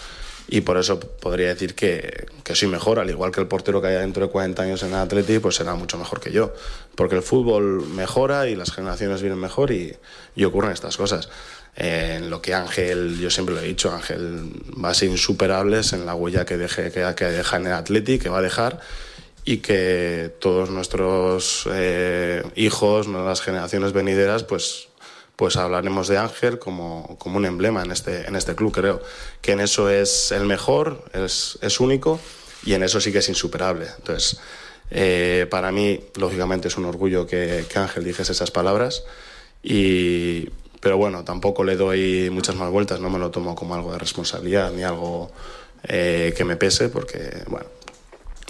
Speaker 25: y por eso podría decir que, que soy mejor, al igual que el portero que haya dentro de 40 años en el Atleti, pues será mucho mejor que yo, porque el fútbol mejora y las generaciones vienen mejor y, y ocurren estas cosas. Eh, en lo que Ángel, yo siempre lo he dicho, Ángel va a ser insuperable en la huella que, deje, que, que deja en el Atleti, que va a dejar y que todos nuestros eh, hijos, nuevas generaciones venideras, pues pues hablaremos de Ángel como, como, un emblema en este, en este club, creo. Que en eso es el mejor, es, es único y en eso sí que es insuperable. Entonces, eh, para mí, lógicamente, es un orgullo que, Ángel dijese esas palabras. Y, pero bueno, tampoco le doy muchas más vueltas, no me lo tomo como algo de responsabilidad ni algo eh, que me pese, porque, bueno,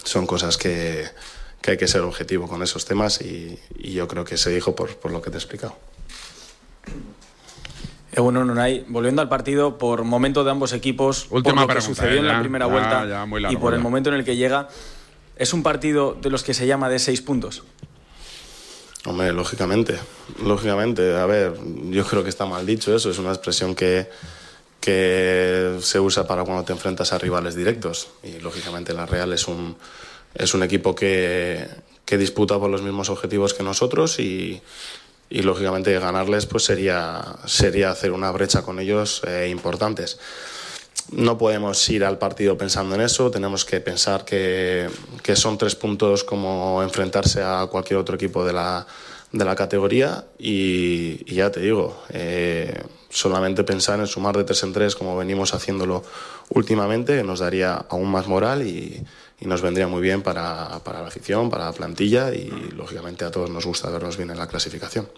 Speaker 25: son cosas que, que hay que ser objetivo con esos temas y, y yo creo que se dijo por, por lo que te he explicado.
Speaker 31: Eh, bueno, Nunay, volviendo al partido, por momento de ambos equipos,
Speaker 18: Última
Speaker 31: por lo que
Speaker 18: pregunta,
Speaker 31: sucedió
Speaker 18: eh,
Speaker 31: en la
Speaker 18: ya,
Speaker 31: primera
Speaker 18: ya,
Speaker 31: vuelta
Speaker 18: ya, muy
Speaker 31: y
Speaker 18: largo,
Speaker 31: por el momento en el que llega, ¿es un partido de los que se llama de seis puntos?
Speaker 25: Hombre, lógicamente, lógicamente. A ver, yo creo que está mal dicho eso, es una expresión que, que se usa para cuando te enfrentas a rivales directos. Y lógicamente la Real es un, es un equipo que, que disputa por los mismos objetivos que nosotros y, y lógicamente ganarles pues sería, sería hacer una brecha con ellos eh, importantes. No podemos ir al partido pensando en eso, tenemos que pensar que, que son tres puntos como enfrentarse a cualquier otro equipo de la, de la categoría y, y ya te digo, eh, solamente pensar en sumar de tres en tres como venimos haciéndolo últimamente, nos daría aún más moral y, y nos vendría muy bien para, para la afición, para la plantilla y lógicamente a todos nos gusta vernos bien en la clasificación.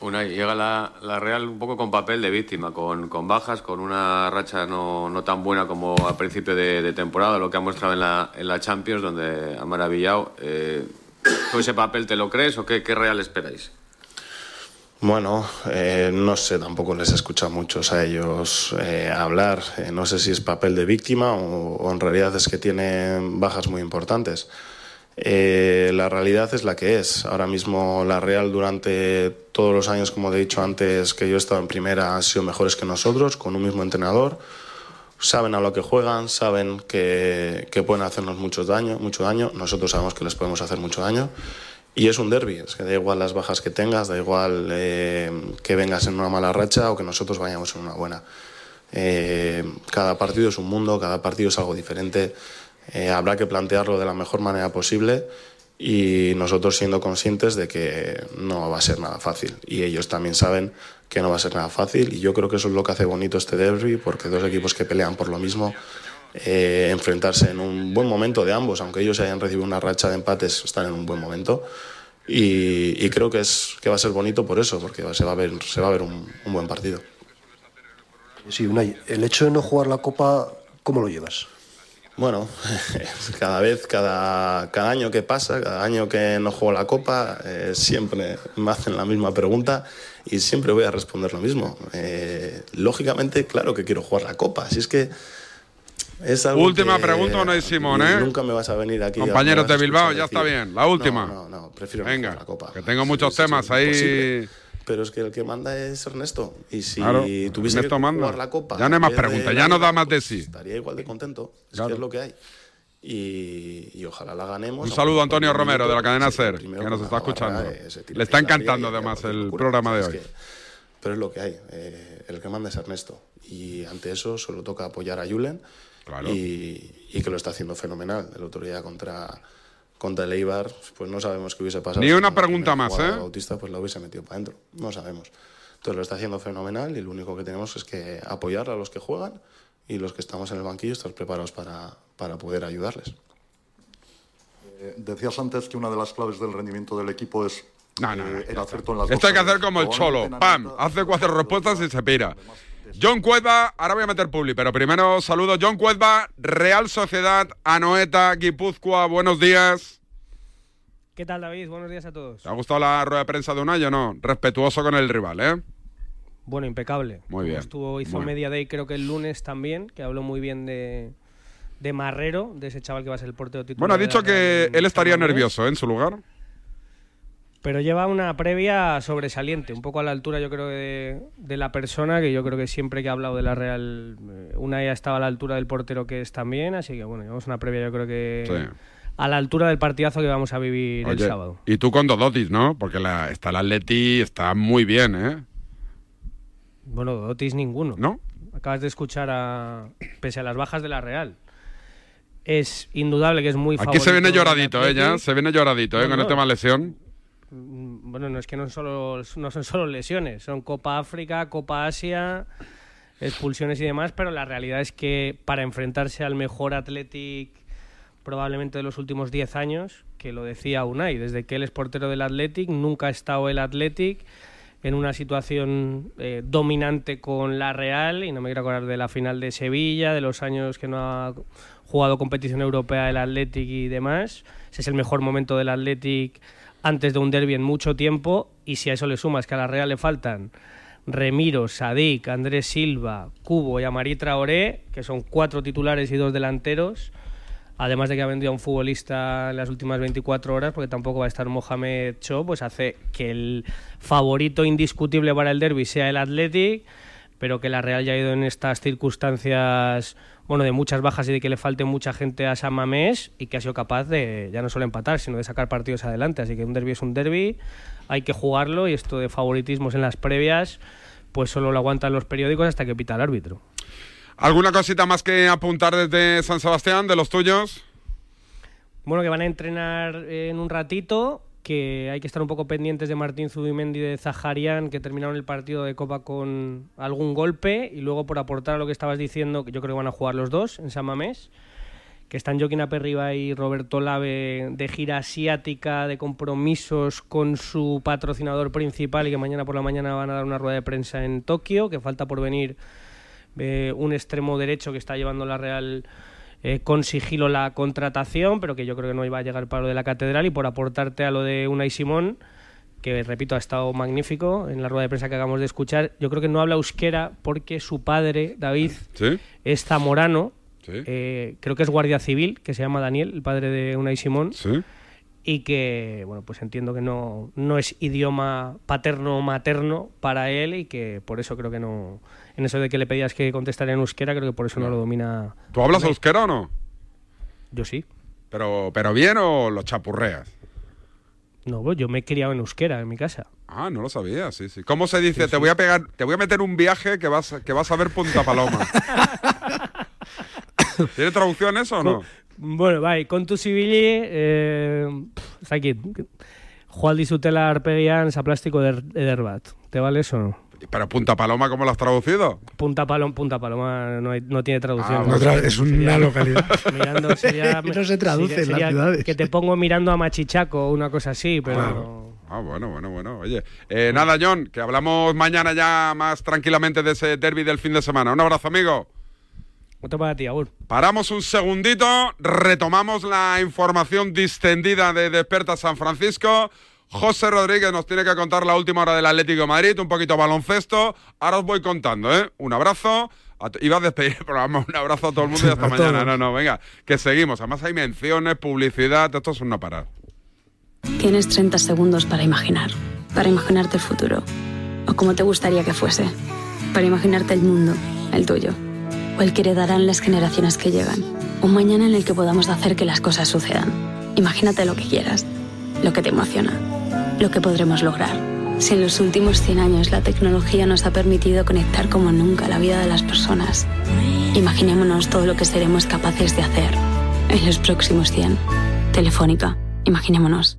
Speaker 29: Una, llega la, la Real un poco con papel de víctima, con, con bajas, con una racha no, no tan buena como al principio de, de temporada, lo que ha mostrado en la, en la Champions, donde ha maravillado. Eh, ¿Tú ese papel te lo crees o qué, qué Real esperáis?
Speaker 25: Bueno, eh, no sé, tampoco les he escuchado muchos a ellos eh, hablar. Eh, no sé si es papel de víctima o, en realidad es que tienen bajas muy importantes. La realidad es la que es. Ahora mismo la Real durante todos los años, como he dicho antes, que yo he estado en primera, han sido mejores que nosotros, con un mismo entrenador. Saben a lo que juegan, saben que, que pueden hacernos mucho daño, mucho daño. Nosotros sabemos que les podemos hacer mucho daño. Y es un derby, es que da igual las bajas que tengas, da igual eh, que vengas en una mala racha o que nosotros vayamos en una buena. Eh, cada partido es un mundo, cada partido es algo diferente. Eh, habrá que plantearlo de la mejor manera posible y nosotros siendo conscientes de que no va a ser nada fácil. Y ellos también saben que no va a ser nada fácil y yo creo que eso es lo que hace bonito este derby, porque dos equipos que pelean por lo mismo eh, enfrentarse en un buen momento de ambos, aunque ellos hayan recibido una racha de empates, están en un buen momento. Y, y creo que, es, que va a ser bonito por eso, porque se va a ver, se va a ver un, un buen partido.
Speaker 28: Sí, Unai, el hecho de no jugar la Copa, ¿cómo lo llevas?
Speaker 25: Bueno, [LAUGHS] cada vez, cada, cada año que pasa, cada año que no juego la Copa, eh, siempre me hacen la misma pregunta y siempre voy a responder lo mismo. Eh, lógicamente, claro que quiero jugar la Copa, así es que es algo
Speaker 18: Última
Speaker 25: que
Speaker 18: pregunta, Unai Simón, ¿eh?
Speaker 25: Nunca me vas a venir aquí.
Speaker 18: Compañeros de Bilbao, ya está bien. La última.
Speaker 25: No, no, no, prefiero no
Speaker 18: Venga,
Speaker 25: la Copa.
Speaker 18: que tengo muchos
Speaker 25: Sí,
Speaker 18: temas
Speaker 25: sí,
Speaker 18: ahí.
Speaker 25: Pero es que el que manda es Ernesto. Y si
Speaker 18: Claro,
Speaker 25: tuviese
Speaker 18: Ernesto
Speaker 25: que
Speaker 18: manda.
Speaker 25: jugar la Copa.
Speaker 18: Ya no hay más preguntas, ya no da más de
Speaker 25: pues
Speaker 18: sí.
Speaker 25: Estaría igual de contento. Es
Speaker 18: Claro.
Speaker 25: que es lo que hay. Y, y ojalá la ganemos.
Speaker 18: Un saludo a Antonio Romero de la cadena
Speaker 25: sí,
Speaker 18: SER, que nos está escuchando. Le está encantando además el programa de hoy.
Speaker 25: pero es lo que hay. eh, el que manda es Ernesto. Y ante eso solo toca apoyar a Julen.
Speaker 18: Claro.
Speaker 25: Y, y que lo está haciendo fenomenal. El otro día contra, contra el Eibar, pues no sabemos qué hubiese pasado.
Speaker 18: Ni
Speaker 25: Si
Speaker 18: una
Speaker 25: la
Speaker 18: pregunta más, ¿eh?
Speaker 25: Bautista pues lo hubiese metido para adentro. No sabemos. Entonces lo está haciendo fenomenal y lo único que tenemos es que apoyar a los que juegan y los que estamos en el banquillo estar preparados para, para poder ayudarles.
Speaker 34: Eh, decías antes que una de las claves del rendimiento del equipo es
Speaker 18: No, no,
Speaker 34: eh, el acierto en las
Speaker 18: Esto hay que hacer como el cholo. ¡Pam! Hace cuatro [LAUGHS] respuestas y se pira. John Cuezba, ahora voy a meter publi, pero primero saludo. John Cuezba, Real Sociedad, Anoeta, Guipúzcoa, buenos días.
Speaker 35: ¿Qué tal, David? Buenos días a todos.
Speaker 18: ¿Te ha gustado la rueda de prensa de Unai o no? Respetuoso con el rival, ¿eh?
Speaker 35: Bueno, impecable.
Speaker 18: Muy
Speaker 35: Como
Speaker 18: bien.
Speaker 35: Estuvo, hizo media day creo que el lunes también, que habló muy bien de, de Marrero, de ese chaval que va a ser el portero titular.
Speaker 18: Bueno, ha dicho que él estaría nervioso ¿eh? en su lugar.
Speaker 35: Pero lleva una previa sobresaliente, un poco a la altura yo creo de, de la persona, que yo creo que siempre que ha hablado de la Real, eh, una ya estaba a la altura del portero que es también, así que bueno, llevamos una previa yo creo que
Speaker 18: Sí.
Speaker 35: a la altura del partidazo que vamos a vivir el sábado.
Speaker 18: Y tú con Dodotis, ¿no? Porque la, está el Atleti, está muy bien, ¿eh?
Speaker 35: Bueno, Dotis ninguno.
Speaker 18: ¿No?
Speaker 35: Acabas de escuchar a, pese a las bajas de la Real. Es indudable que es muy
Speaker 18: Aquí se viene lloradito, ¿eh? Ya, se viene lloradito, ¿eh?
Speaker 35: No,
Speaker 18: con
Speaker 35: no.
Speaker 18: el tema de lesión.
Speaker 35: Mm, Bueno, no es que no, son solo lesiones, son Copa África, Copa Asia, expulsiones y demás, pero la realidad es que para enfrentarse al mejor Athletic probablemente de los últimos 10 años, que lo decía Unai, desde que él es portero del Athletic, nunca ha estado el Athletic en una situación eh, dominante con la Real, y no me quiero acordar de la final de Sevilla, de los años que no ha jugado competición europea el Athletic y demás. Ese es el mejor momento del Athletic antes de un derby en mucho tiempo, y si a eso le sumas que a la Real le faltan Remiro, Sadik, Andrés Silva, Cubo y Amarí Traoré, que son cuatro titulares y dos delanteros, además de que ha vendido a un futbolista en las últimas 24 horas, porque tampoco va a estar Mohamed Cho, pues hace que el favorito indiscutible para el derby sea el Athletic, pero que la Real ya ha ido en estas circunstancias, bueno, de muchas bajas y de que le falte mucha gente a San Mamés y que ha sido capaz de ya no solo empatar, sino de sacar partidos adelante. Así que un derby es un derby, hay que jugarlo y esto de favoritismos en las previas, pues solo lo aguantan los periódicos hasta que pita el árbitro.
Speaker 18: ¿Alguna cosita más que apuntar desde San Sebastián, de los tuyos?
Speaker 35: Bueno, que van a entrenar en un ratito, que hay que estar un poco pendientes de Martín Zubimendi de Zaharian, que terminaron el partido de Copa con algún golpe, y luego por aportar a lo que estabas diciendo, que yo creo que van a jugar los dos en San Mamés, que están Joaquín Aperriba y Roberto Lave de gira asiática, de compromisos con su patrocinador principal y que mañana por la mañana van a dar una rueda de prensa en Tokio, que falta por venir eh, un extremo derecho que está llevando la Real eh, con sigilo la contratación, pero que yo creo que no iba a llegar para lo de la catedral y por aportarte a lo de Unai Simón, que repito ha estado magnífico en la rueda de prensa que acabamos de escuchar. Yo creo que no habla euskera porque su padre, David,
Speaker 18: ¿Sí?
Speaker 35: es zamorano.
Speaker 18: Sí.
Speaker 35: Eh, creo que es guardia civil, que se llama Daniel, el padre de Unai Simón.
Speaker 18: Sí.
Speaker 35: Y que, bueno, pues entiendo que no, no es idioma paterno o materno para él y que por eso creo que no. En eso de que le pedías que contestara en euskera, creo que por eso no lo domina.
Speaker 18: ¿Tú hablas
Speaker 35: Unai.
Speaker 18: euskera o no?
Speaker 35: Yo sí.
Speaker 18: ¿Pero, ¿Pero bien o lo chapurreas?
Speaker 35: No, pues yo me he criado en euskera en mi casa.
Speaker 18: Ah, no lo sabía, sí, sí. ¿Cómo se dice? Te voy a pegar, te voy a meter un viaje que vas, que vas a ver Punta Paloma. [LAUGHS] ¿Tiene traducción eso o no?
Speaker 35: Bueno, bai, kontu zibili, eh, pff, ez dakit, joal dizutela arpegian zaplastiko eder, eder bat. ¿Te vale eso o no?
Speaker 18: ¿Pero Punta Paloma cómo lo has traducido?
Speaker 35: Punta Paloma, Punta Paloma no, hay- no tiene traducción.
Speaker 18: Ah, No tra-
Speaker 20: es una localidad. [LAUGHS]
Speaker 35: Mirando, [LAUGHS] sería,
Speaker 20: No se traduce en las ciudades.
Speaker 35: Que te pongo mirando a Machichaco o una cosa así, pero...
Speaker 18: Ah, bueno, bueno, bueno. Oye, eh, nada, John, que hablamos mañana ya más tranquilamente de ese derby del fin de semana. Un abrazo, amigo.
Speaker 35: Otro para ti, Agur.
Speaker 18: Paramos un segundito, retomamos la información distendida de Desperta San Francisco. José Rodríguez nos tiene que contar la última hora del Atlético de Madrid, un poquito baloncesto. Ahora os voy contando, ¿eh? Un abrazo. A Iba a despedir el programa, un abrazo a todo el mundo y hasta [LAUGHS] mañana. No, no, venga, que seguimos. Además hay menciones, publicidad, esto es un no parar.
Speaker 36: Tienes 30 segundos para imaginar, para imaginarte el futuro, o como te gustaría que fuese, para imaginarte el mundo, el tuyo, o el que heredarán las generaciones que llegan, un mañana en el que podamos hacer que las cosas sucedan. Imagínate lo que quieras, lo que te emociona, lo que podremos lograr. Si en los últimos 100 años la tecnología nos ha permitido conectar como nunca la vida de las personas, imaginémonos todo lo que seremos capaces de hacer en los próximos 100. Telefónica, imaginémonos.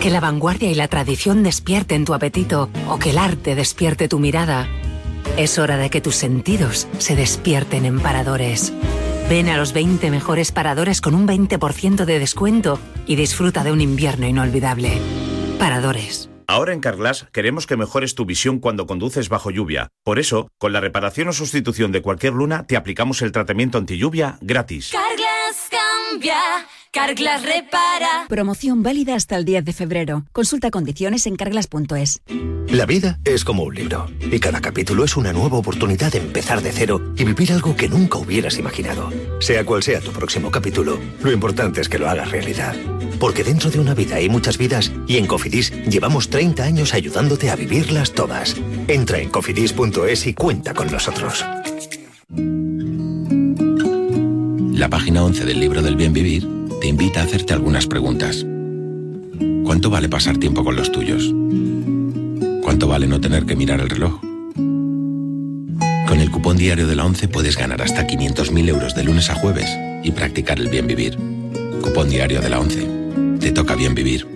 Speaker 37: que la vanguardia y la tradición despierten tu apetito o que el arte despierte tu mirada, es hora de que tus sentidos se despierten en paradores. Ven a los 20 mejores paradores con un 20% de descuento y disfruta de un invierno inolvidable. Paradores.
Speaker 38: Ahora en Carglass queremos que mejores tu visión cuando conduces bajo lluvia. Por eso, con la reparación o sustitución de cualquier luna, te aplicamos el tratamiento anti lluvia gratis.
Speaker 39: Carglass cambia, Carglass repara.
Speaker 40: Promoción válida hasta el 10 de febrero. Consulta condiciones en carglass.es.
Speaker 12: La vida es como un libro y cada capítulo es una nueva oportunidad de empezar de cero y vivir algo que nunca hubieras imaginado. Sea cual sea tu próximo capítulo, lo importante es que lo hagas realidad. Porque dentro de una vida hay muchas vidas y en Cofidis llevamos 30 años ayudándote a vivirlas todas. Entra en cofidis.es y cuenta con nosotros.
Speaker 41: La página 11 del libro del bien vivir te invita a hacerte algunas preguntas. ¿Cuánto vale pasar tiempo con los tuyos? ¿Cuánto vale no tener que mirar el reloj? Con el cupón diario de la 11 puedes ganar hasta 500.000 euros de lunes a jueves y practicar el bien vivir. Cupón diario de la 11. Te toca bien vivir.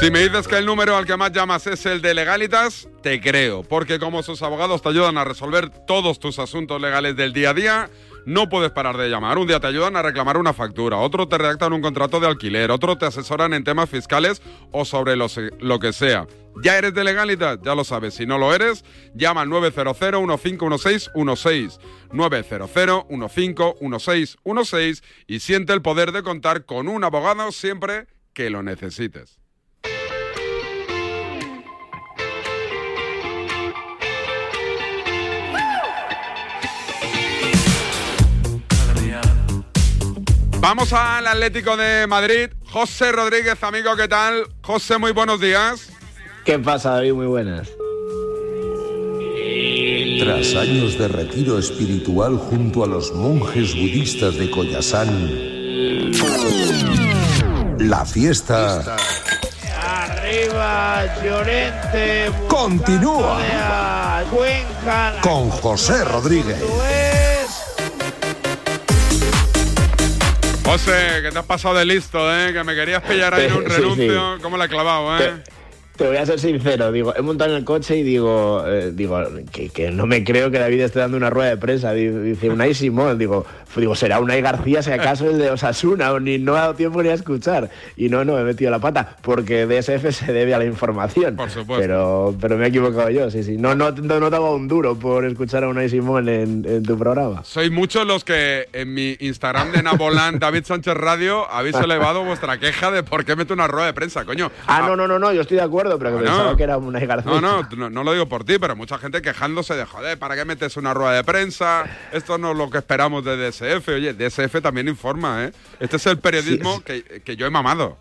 Speaker 18: Si me dices que el número al que más llamas es el de legalitas, te creo, porque como sus abogados te ayudan a resolver todos tus asuntos legales del día a día, no puedes parar de llamar. Un día te ayudan a reclamar una factura, otro te redactan un contrato de alquiler, otro te asesoran en temas fiscales o sobre lo, que sea. ¿Ya eres de legalitas? Ya lo sabes. Si no lo eres, llama al 900-1516-16. 900-1516-16 y siente el poder de contar con un abogado siempre que lo necesites. Vamos al Atlético de Madrid. José Rodríguez, amigo, ¿qué tal? José, muy buenos días.
Speaker 42: ¿Qué pasa, David? Muy buenas.
Speaker 15: Tras años de retiro espiritual junto a los monjes budistas de Koyasan, la fiesta
Speaker 43: Arriba, Llorente.
Speaker 15: continúa
Speaker 43: Cuenca.
Speaker 15: con José Rodríguez.
Speaker 18: José, que te has pasado de listo, ¿eh? Que me querías pillar ahí en un [LAUGHS]
Speaker 42: Sí, sí.
Speaker 18: renuncio. ¿Cómo la he clavado, eh?
Speaker 42: Te voy a ser sincero, digo, he montado en el coche y digo, eh, digo que, que no me creo que David esté dando una rueda de prensa. Di- Dice Unai Simón, digo, f- digo, será Unai García si acaso el de Osasuna, o ni no ha dado tiempo ni a escuchar. Y no, no, he metido la pata, porque DSF se debe a la información. Por
Speaker 18: supuesto.
Speaker 42: Pero, pero me he equivocado yo, sí, sí. No, no, no, no te hago un duro por escuchar a Unai Simón en, en tu programa.
Speaker 18: Sois muchos los que en mi Instagram de Nabolán, [LAUGHS] David Sánchez Radio, habéis elevado vuestra queja de por qué meto una rueda de prensa, coño.
Speaker 42: Ah, no, no, no, no, yo estoy de acuerdo, pero que
Speaker 18: No.
Speaker 42: pensaba que era García.
Speaker 18: No, no, no, no lo digo por ti, pero mucha gente quejándose de, joder, ¿para qué metes una rueda de prensa? Esto no es lo que esperamos de DSF. Oye, DSF también informa, ¿eh? Este es el periodismo que, que yo he mamado.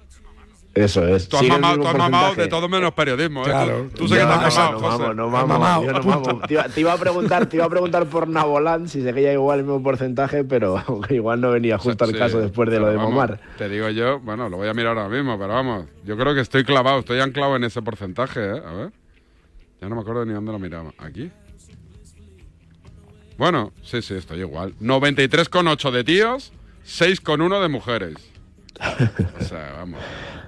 Speaker 42: Eso es.
Speaker 18: Tú has
Speaker 42: el
Speaker 18: mamado,
Speaker 42: mismo
Speaker 18: tú has mamado
Speaker 42: porcentaje.
Speaker 18: de todo menos periodismo, ¿eh?
Speaker 42: Claro.
Speaker 18: Tú, tú sé que te has mamado,
Speaker 42: no
Speaker 18: José.
Speaker 42: mamo, no mamo, yo no mamo. Te iba, te iba a preguntar, te iba a preguntar por Nabolán si seguía igual el mismo porcentaje, pero [LAUGHS] igual no venía justo al
Speaker 18: Sí,
Speaker 42: caso después de lo de
Speaker 18: vamos,
Speaker 42: Momar.
Speaker 18: Te digo yo, bueno, lo voy a mirar ahora mismo, pero vamos, yo creo que estoy clavado, estoy anclado en ese porcentaje, ¿eh? A ver. Ya no me acuerdo ni dónde lo miraba. ¿Aquí? Bueno, sí, sí, estoy igual. 93,8 de tíos, 6,1 de mujeres. [LAUGHS] O sea, vamos.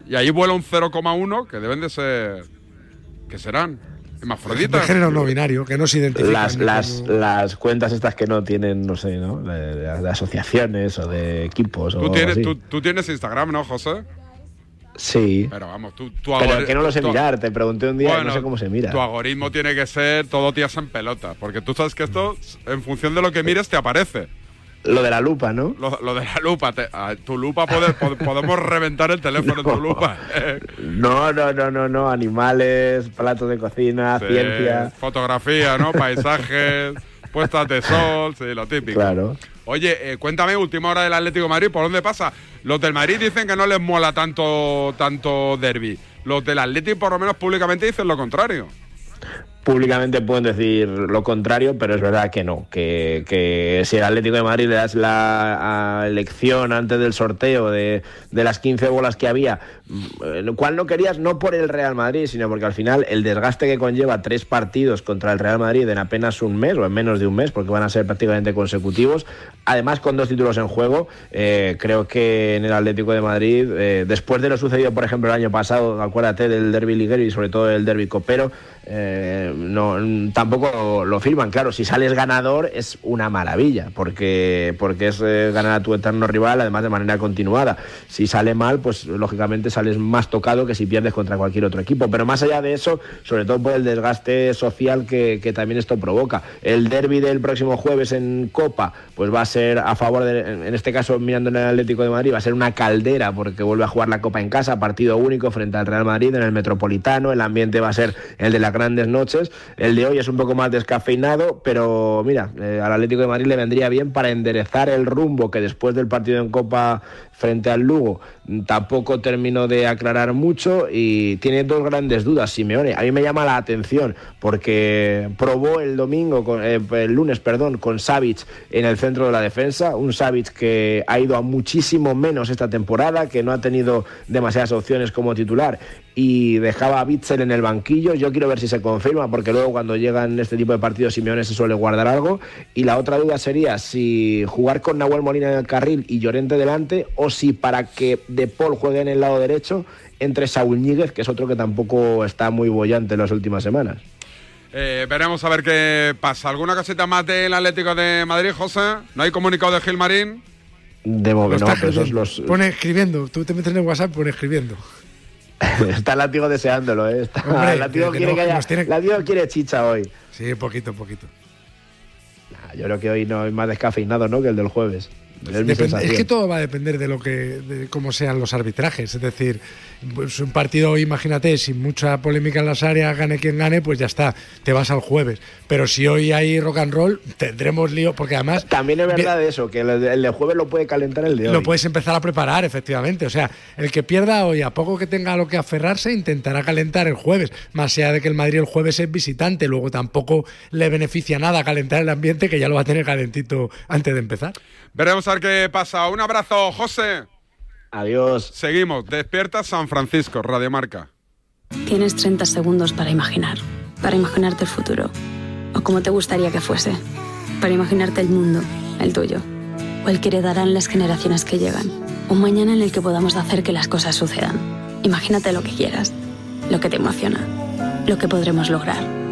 Speaker 18: Y ahí vuela un 0,1 que deben de ser... ¿Qué serán?
Speaker 20: De
Speaker 18: ¿Hermafroditas?
Speaker 20: género no binario, que no se identifican.
Speaker 42: Las, las,
Speaker 20: como-
Speaker 42: las cuentas estas que no tienen, no sé, ¿no? De, de- de asociaciones o de equipos o
Speaker 18: Tú
Speaker 42: algo
Speaker 18: tienes,
Speaker 42: así.
Speaker 18: tú, tú tienes Instagram, ¿no, José?
Speaker 42: Sí.
Speaker 18: Pero vamos, tú, tu
Speaker 42: Pero
Speaker 18: algori-
Speaker 42: que no lo sé
Speaker 18: tu-
Speaker 42: mirar, te pregunté un día y no sé cómo se mira.
Speaker 18: Tu algoritmo tiene que ser todo tías en pelota, porque tú sabes que esto, en función de lo que mires, te aparece.
Speaker 42: Lo de la lupa, ¿no?
Speaker 18: Lo, lo de la lupa, te- a tu lupa pode- po- podemos reventar el teléfono en tu lupa.
Speaker 42: No, no, no, no, no. Animales, platos de cocina,
Speaker 18: Sí,
Speaker 42: ciencia.
Speaker 18: Fotografía, ¿no? [LAUGHS] Paisajes, puestas de sol, sí, lo típico.
Speaker 42: Claro.
Speaker 18: Oye, eh, cuéntame, última hora del Atlético de Madrid, ¿por dónde pasa? Los del Madrid dicen que no les mola tanto, tanto derby. Los del Atlético, por lo menos públicamente, dicen lo contrario.
Speaker 42: Públicamente pueden decir lo contrario, pero es verdad que no, que, que si el Atlético de Madrid le das la elección antes del sorteo de, de las 15 bolas que había, mm, lo cual no querías no por el Real Madrid, sino porque al final el desgaste que conlleva tres partidos contra el Real Madrid en apenas un mes o en menos de un mes, porque van a ser prácticamente consecutivos, además con dos títulos en juego, eh, creo que en el Atlético de Madrid, eh, después de lo sucedido, por ejemplo, el año pasado, acuérdate del derby liguero y sobre todo el derby copero, eh, no, tampoco lo firman. Claro, si sales ganador es una maravilla, porque, porque es eh, ganar a tu eterno rival, además de manera continuada. Si sale mal, pues lógicamente sales más tocado que si pierdes contra cualquier otro equipo. Pero más allá de eso, sobre todo por el desgaste social que, también esto provoca. El derby del próximo jueves en Copa, pues va a ser a favor de, en este caso mirando en el Atlético de Madrid, va a ser una caldera porque vuelve a jugar la Copa en casa, partido único frente al Real Madrid en el Metropolitano. El ambiente va a ser el de la grandes noches. El de hoy es un poco más descafeinado, pero mira, eh, al Atlético de Madrid le vendría bien para enderezar el rumbo que después del partido en Copa frente al Lugo tampoco terminó de aclarar mucho y tiene dos grandes dudas Simeone. A mí me llama la atención porque probó el domingo, con, eh, el lunes, perdón, con Savic en el centro de la defensa, un Savic que ha ido a muchísimo menos esta temporada, que no ha tenido demasiadas opciones como titular y dejaba a Bitzel en el banquillo. Yo quiero ver si se confirma, porque luego cuando llegan este tipo de partidos Simeone se suele guardar algo. Y la otra duda sería si jugar con Nahuel Molina en el carril y Llorente delante, o si para que De Paul juegue en el lado derecho entre Saúl Ñíguez, que es otro que tampoco está muy bollante en las últimas semanas.
Speaker 18: Eh, veremos a ver qué pasa. ¿Alguna casita más del Atlético de Madrid, José? ¿No hay comunicado de Gilmarín?
Speaker 42: De momento, no, pero esos los...
Speaker 20: Pone escribiendo. Tú te metes en el WhatsApp, pone escribiendo. [LAUGHS]
Speaker 42: Está el látigo deseándolo, ¿eh? Está, Hombre, el látigo, quiere, no, que haya, tiene... látigo quiere chicha hoy.
Speaker 20: Sí, poquito, poquito.
Speaker 42: Nah, yo creo que hoy no hay más descafeinado, ¿no? Que el del jueves.
Speaker 20: Depende, es que todo va a depender de lo que de cómo sean los arbitrajes. Es decir, pues un partido, imagínate, sin mucha polémica en las áreas, gane quien gane, pues ya está, te vas al jueves. Pero si hoy hay rock and roll, tendremos lío, porque además.
Speaker 42: También es verdad eso, que el de, jueves lo puede calentar el de hoy.
Speaker 20: Lo puedes empezar a preparar, efectivamente. O sea, el que pierda hoy, a poco que tenga lo que aferrarse, intentará calentar el jueves. Más allá de que el Madrid el jueves es visitante, luego tampoco le beneficia nada calentar el ambiente, que ya lo va a tener calentito antes de empezar.
Speaker 18: Veremos a ver qué pasa. Un abrazo, José.
Speaker 42: Adiós.
Speaker 18: Seguimos. Despierta San Francisco, Radiomarca.
Speaker 36: Tienes 30 segundos para imaginar, para imaginarte el futuro, o como te gustaría que fuese, para imaginarte el mundo, el tuyo, o el que heredarán las generaciones que llegan, un mañana en el que podamos hacer que las cosas sucedan. Imagínate lo que quieras, lo que te emociona, lo que podremos lograr.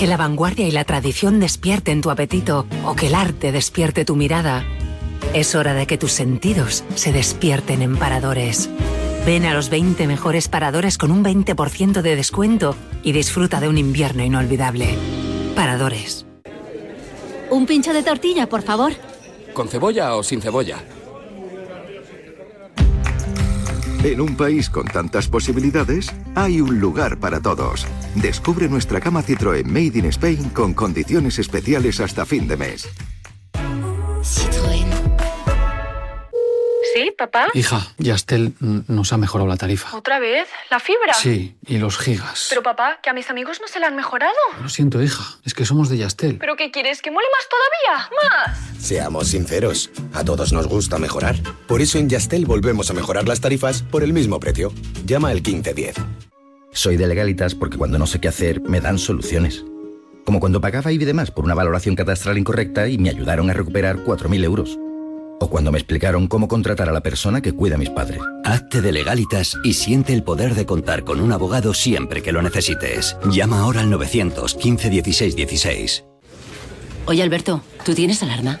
Speaker 37: que la vanguardia y la tradición despierten tu apetito o que el arte despierte tu mirada, es hora de que tus sentidos se despierten en paradores. Ven a los 20 mejores paradores con un 20% de descuento y disfruta de un invierno inolvidable. Paradores.
Speaker 14: Un pincho de tortilla, por favor.
Speaker 44: ¿Con cebolla o sin cebolla?
Speaker 15: En un país con tantas posibilidades, hay un lugar para todos. Descubre nuestra cama Citroën Made in Spain con condiciones especiales hasta fin de mes.
Speaker 14: Citroën.
Speaker 45: ¿Sí, papá?
Speaker 46: Hija, Yastel nos ha mejorado la tarifa.
Speaker 45: ¿Otra vez? ¿La fibra?
Speaker 46: Sí, y los gigas.
Speaker 45: Pero papá, que a mis amigos no se la han mejorado.
Speaker 46: Lo siento, hija, es que somos de Yastel.
Speaker 45: ¿Pero qué quieres? ¿Que mole más todavía? ¡Más!
Speaker 47: Seamos sinceros, a todos nos gusta mejorar. Por eso en Yastel volvemos a mejorar las tarifas por el mismo precio. Llama al 1510.
Speaker 48: Soy de legalitas porque cuando no sé qué hacer me dan soluciones. Como cuando pagaba IBI de más por una valoración catastral incorrecta y me ayudaron a recuperar 4.000 euros. O cuando me explicaron cómo contratar a la persona que cuida a mis padres.
Speaker 49: Hazte de legalitas y siente el poder de contar con un abogado siempre que lo necesites. Llama ahora al 915 16 16.
Speaker 50: Oye Alberto, ¿tú tienes alarma?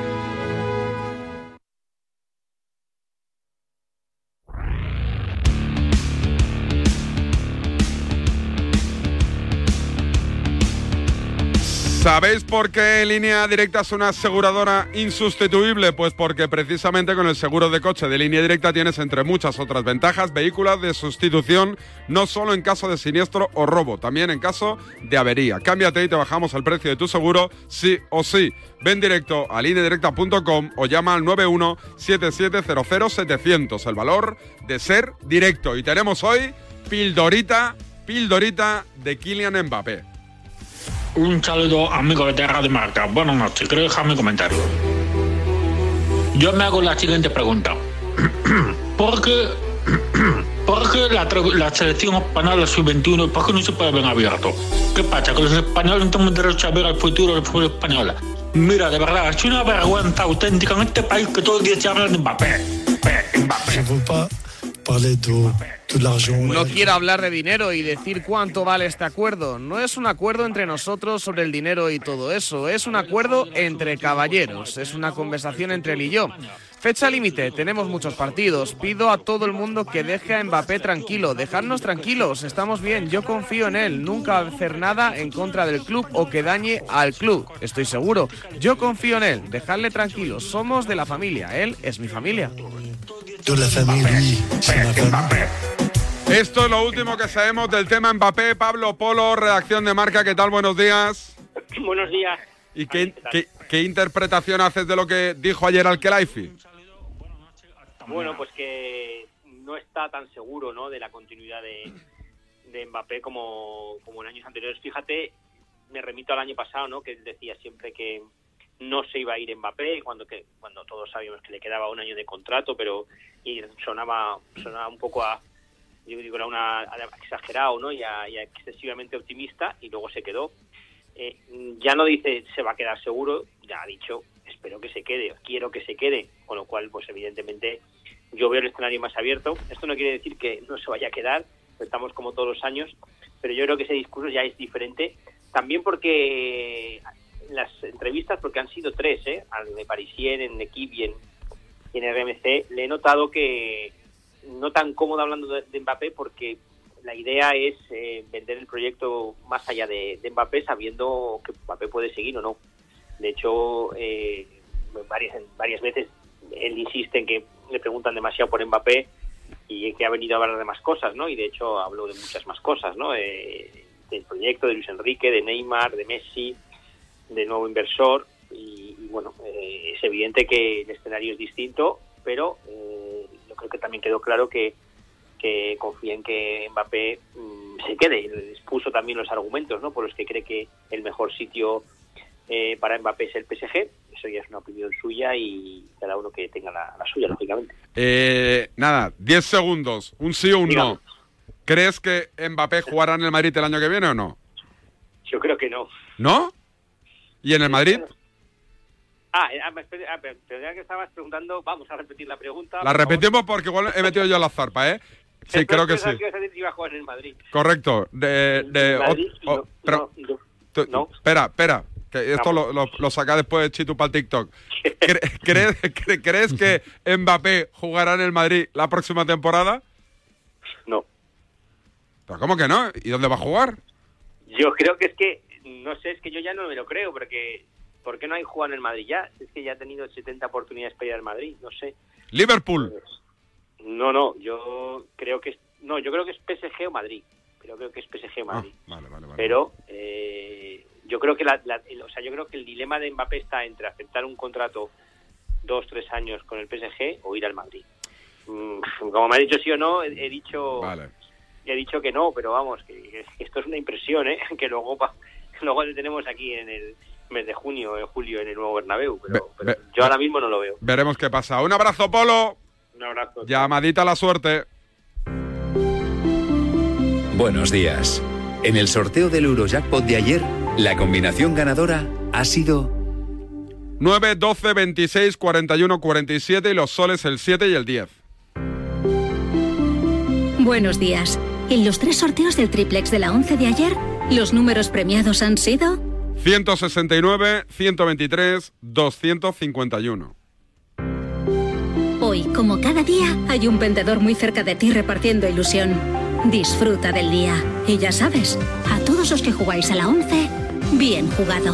Speaker 18: ¿Sabéis por qué Línea Directa es una aseguradora insustituible? Pues porque precisamente con el seguro de coche de Línea Directa tienes entre muchas otras ventajas vehículos de sustitución, no solo en caso de siniestro o robo, también en caso de avería. Cámbiate y te bajamos el precio de tu seguro sí o sí. Ven directo a lineadirecta.com o llama al 91 700 el valor de ser directo. Y tenemos hoy Pildorita, Pildorita de Kylian Mbappé.
Speaker 51: Un saludo amigo de Terra de Marca. Buenas noches, quiero dejar mi comentario. Yo me hago la siguiente pregunta. [CLEARS THROAT] ¿Por qué, [CLEARS THROAT] por qué la, selección española sub-21, por qué no se puede ver abierto? ¿Qué pasa? ¿Que los españoles no tenemos derecho a ver el futuro del fútbol español? Mira, de verdad, es una vergüenza auténtica en este país que todo el día se habla de Mbappé.
Speaker 52: No quiero hablar de dinero y decir cuánto vale este acuerdo. No es un acuerdo entre nosotros sobre el dinero y todo eso. Es un acuerdo entre caballeros. Es una conversación entre él y yo. Fecha límite, tenemos muchos partidos. Pido a todo el mundo que deje a Mbappé tranquilo. Dejadnos tranquilos, estamos bien. Yo confío en él. Nunca hacer nada en contra del club o que dañe al club. Estoy seguro. Yo confío en él. Dejadle tranquilo. Somos de la familia. Él es mi familia.
Speaker 18: Esto es lo último que sabemos del tema Mbappé. Pablo Polo, redacción de marca. ¿Qué tal? Buenos días.
Speaker 50: Buenos días.
Speaker 18: ¿Y qué, qué- qué interpretación haces de lo que dijo ayer Alkelaifi?
Speaker 50: Bueno, pues que no está tan seguro ¿no? de la continuidad de, de Mbappé como, como en años anteriores. Fíjate, me remito al año pasado, ¿no? que él decía siempre que no se iba a ir Mbappé, cuando que cuando todos sabíamos que le quedaba un año de contrato, pero y sonaba sonaba un poco a yo digo era una exagerado, ¿no? Y, y a excesivamente optimista y luego se quedó. Eh, ya no dice se va a quedar seguro, ya ha dicho espero que se quede, quiero que se quede, con lo cual pues evidentemente yo veo el escenario más abierto. Esto no quiere decir que no se vaya a quedar, estamos como todos los años, pero yo creo que ese discurso ya es diferente, también porque las entrevistas, porque han sido tres, ¿eh? al de Parisien, en Equipe y en, y RMC, le he notado que no tan cómodo hablando de, de Mbappé porque la idea es eh, vender el proyecto más allá de, de Mbappé sabiendo que Mbappé puede seguir o no. De hecho, eh, varias, varias veces él insiste en que le preguntan demasiado por Mbappé y que ha venido a hablar de más cosas, ¿no? Y de hecho habló de muchas más cosas, ¿no? Eh, del proyecto de Luis Enrique, de Neymar, de Messi, de nuevo inversor y, bueno, eh, es evidente que el escenario es distinto, pero eh, yo creo que también quedó claro que, que confía en que Mbappé mm, se quede. Expuso también los argumentos ¿no? por los que cree que el mejor sitio eh, para Mbappé es el PSG. Eso ya es una opinión suya y cada uno que tenga la, la suya, lógicamente.
Speaker 18: Eh, nada, 10 segundos. Un sí o un no. ¿Crees que Mbappé jugará en el Madrid el año que viene o no?
Speaker 50: Yo creo que no.
Speaker 18: ¿No? ¿Y en el Madrid?
Speaker 50: Ah, eh, ah, ah, pero ya que estabas preguntando, vamos a repetir la pregunta.
Speaker 18: La
Speaker 50: por
Speaker 18: repetimos porque igual he metido yo la zarpa, ¿eh? Sí, creo que sí.
Speaker 50: Pensaba ibas a decir que iba a jugar en el Madrid.
Speaker 18: Correcto. De, de,
Speaker 50: Madrid,
Speaker 18: o- o-
Speaker 50: no,
Speaker 18: pero-
Speaker 50: no,
Speaker 18: tú- Espera, espera. Que esto lo, lo, lo saca después de Chitu para el TikTok. [LAUGHS] Cre- ¿Crees, cre- ¿Crees que Mbappé jugará en el Madrid la próxima temporada?
Speaker 50: No.
Speaker 18: ¿Pero cómo que no? ¿Y dónde va a jugar?
Speaker 50: Yo creo que es que, no sé, es que yo ya no me lo creo, porque ¿por qué no hay jugado en el Madrid ya? Es que ya ha tenido 70 oportunidades para ir al Madrid, no sé.
Speaker 18: Liverpool.
Speaker 50: No, no, yo creo que es, no, yo creo que es PSG o Madrid. Pero creo que es PSG o Madrid.
Speaker 18: Vale, vale, vale.
Speaker 50: Pero eh, yo creo que la, la- el- o sea, yo creo que el dilema de Mbappé está entre aceptar un contrato dos, tres años con el PSG o ir al Madrid. Mm, Como me ha dicho sí o no, he, he dicho he dicho que no, pero vamos, que, que esto es una impresión, ¿eh? [LAUGHS] que luego pa- [LAUGHS] luego le tenemos aquí en el mes de junio, en julio, en el nuevo Bernabéu, pero, pero
Speaker 18: Ve-
Speaker 50: yo ahora mismo no lo veo.
Speaker 18: Veremos qué pasa. Un abrazo, Polo.
Speaker 50: Un abrazo.
Speaker 18: Llamadita a la suerte.
Speaker 53: Buenos días.
Speaker 54: En el sorteo del Eurojackpot de ayer, la combinación ganadora ha sido
Speaker 18: 9, 12, 26, 41, 47 y los soles el 7 y el 10.
Speaker 14: Buenos días. En los tres sorteos del triplex de la 11 de ayer, los números premiados han sido
Speaker 18: 169, 123, 251.
Speaker 14: Hoy, como cada día, hay un vendedor muy cerca de ti repartiendo ilusión. Disfruta del día. Y ya sabes, a todos los que jugáis a la 11, bien jugado.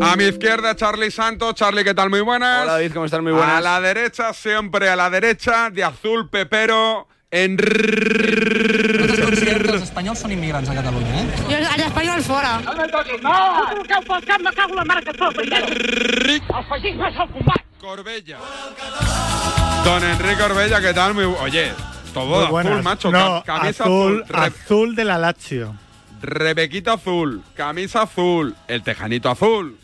Speaker 18: A mi izquierda, Charlie Santos. Charlie, ¿qué tal? Muy buenas.
Speaker 55: Hola, David, ¿cómo estás? Muy buenas.
Speaker 18: A la derecha, siempre a la derecha, de azul pepero, Enrique.
Speaker 56: considero que els espanyols són immigrants a Catalunya, eh?
Speaker 57: Jo, els espanyols fora. No! Pel cap me cago la El feixisme és el combat.
Speaker 18: Corbella. Don Enrique Corbella, ¿qué tal? Muy... Oye, todo
Speaker 58: Muy
Speaker 18: azul,
Speaker 58: buenas.
Speaker 18: macho.
Speaker 58: No, azul,
Speaker 18: azul. Re-
Speaker 58: azul de la Lazio.
Speaker 18: Rebequita azul. Camisa azul. El tejanito azul.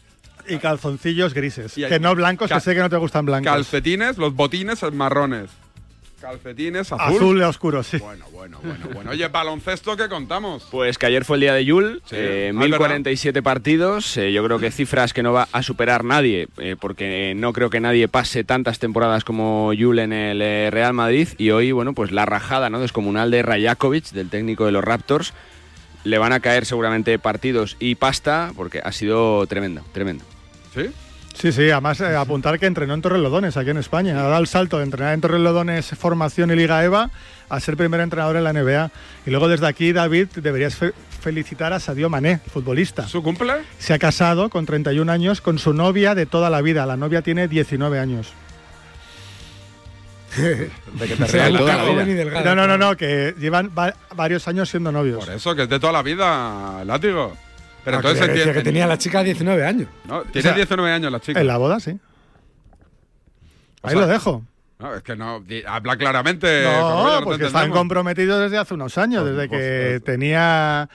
Speaker 58: Y calzoncillos grises.
Speaker 18: Y-
Speaker 58: que no blancos,
Speaker 18: Cal-
Speaker 58: que sé que no te gustan blancos.
Speaker 18: Calcetines, los botines marrones. Calcetines azul.
Speaker 58: Azul oscuro, sí.
Speaker 18: Bueno, bueno, bueno, bueno. Oye, baloncesto, ¿qué contamos?
Speaker 55: Pues que ayer fue el día de Yul,
Speaker 18: Sí.
Speaker 55: eh,
Speaker 18: Ah,
Speaker 55: 1047 partidos, eh, yo creo que cifras que no va a superar nadie, eh, porque no creo que nadie pase tantas temporadas como Yul en el eh, Real Madrid y hoy, bueno, pues la rajada ¿no? descomunal de Rajakovic, del técnico de los Raptors, le van a caer seguramente partidos y pasta, porque ha sido tremendo, tremendo.
Speaker 18: ¿Sí?
Speaker 58: Sí, sí, además eh, apuntar que entrenó en Torrelodones, aquí en España. Ha dado el salto de entrenar en Torrelodones Formación y Liga EVA a ser primer entrenador en la NBA. Y luego desde aquí, David, deberías fe- felicitar a Sadio Mané, futbolista.
Speaker 18: ¿Su cumple?
Speaker 58: Se ha casado con 31 años con su novia de toda la vida. La novia tiene 19 años. [LAUGHS]
Speaker 55: De que te rías toda la vida.
Speaker 58: y delgado. No, no, no, no, que llevan va- varios años siendo novios.
Speaker 18: Por eso, que es de toda la vida, látigo. Pero
Speaker 58: Ah,
Speaker 18: entonces
Speaker 58: que-
Speaker 18: entiende.
Speaker 58: que tenía
Speaker 52: la chica 19 años.
Speaker 18: No, tiene
Speaker 58: O sea,
Speaker 18: 19 años la chica.
Speaker 58: En la boda, sí.
Speaker 18: O
Speaker 58: Ahí
Speaker 18: sea,
Speaker 58: lo dejo.
Speaker 18: No, es que no. di- Habla claramente.
Speaker 58: No,
Speaker 18: te
Speaker 58: porque están comprometidos desde hace unos años, desde que tenía...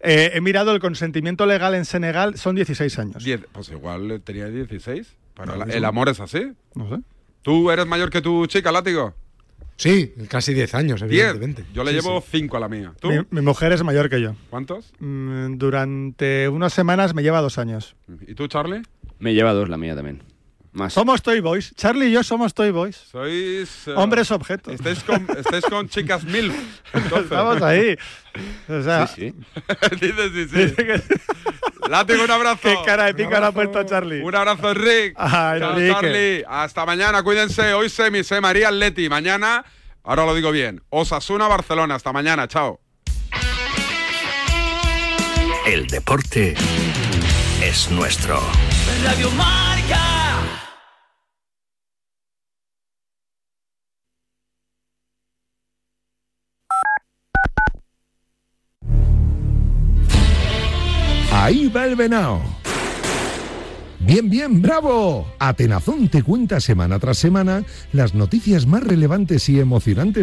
Speaker 58: eh, he mirado el consentimiento legal en Senegal, son 16 años.
Speaker 18: Diez- pues igual tenía 16. Pero
Speaker 58: No,
Speaker 18: el
Speaker 58: no.
Speaker 18: amor es así.
Speaker 58: No sé.
Speaker 18: ¿Tú eres mayor que tu chica, látigo?
Speaker 52: Sí, casi 10 años,
Speaker 18: 10.
Speaker 52: evidentemente.
Speaker 18: Yo le
Speaker 52: Sí,
Speaker 18: llevo
Speaker 52: sí.
Speaker 18: 5 a la mía. ¿Tú?
Speaker 58: Mi, mi mujer es mayor que yo.
Speaker 18: ¿Cuántos?
Speaker 58: Mm, Durante unas semanas me lleva dos años.
Speaker 18: ¿Y tú, Charlie?
Speaker 55: Me lleva dos la mía también. Más.
Speaker 58: Somos Toy Boys. Charlie y yo somos Toy Boys.
Speaker 18: Sois. eh,
Speaker 58: Hombres objetos.
Speaker 18: Estáis con, estáis con chicas mil. [LAUGHS]
Speaker 58: Estamos ahí. O sea,
Speaker 55: Sí, [LAUGHS]
Speaker 18: Dices sí, sí. Látigo, un abrazo.
Speaker 58: Qué cara de pica le ha puesto a Charlie.
Speaker 18: Un abrazo, Enric.
Speaker 58: Ay,
Speaker 18: Chao,
Speaker 58: Enrique.
Speaker 18: Charlie. Hasta mañana, cuídense. Hoy semis, eh, María Atleti. Mañana, ahora lo digo bien, Osasuna, Barcelona. Hasta mañana, chao.
Speaker 49: El deporte es nuestro.
Speaker 53: Radio Marca.
Speaker 59: Ahí va el venao. Bien, bien, bravo. Atenazón te cuenta semana tras semana las noticias más relevantes y emocionantes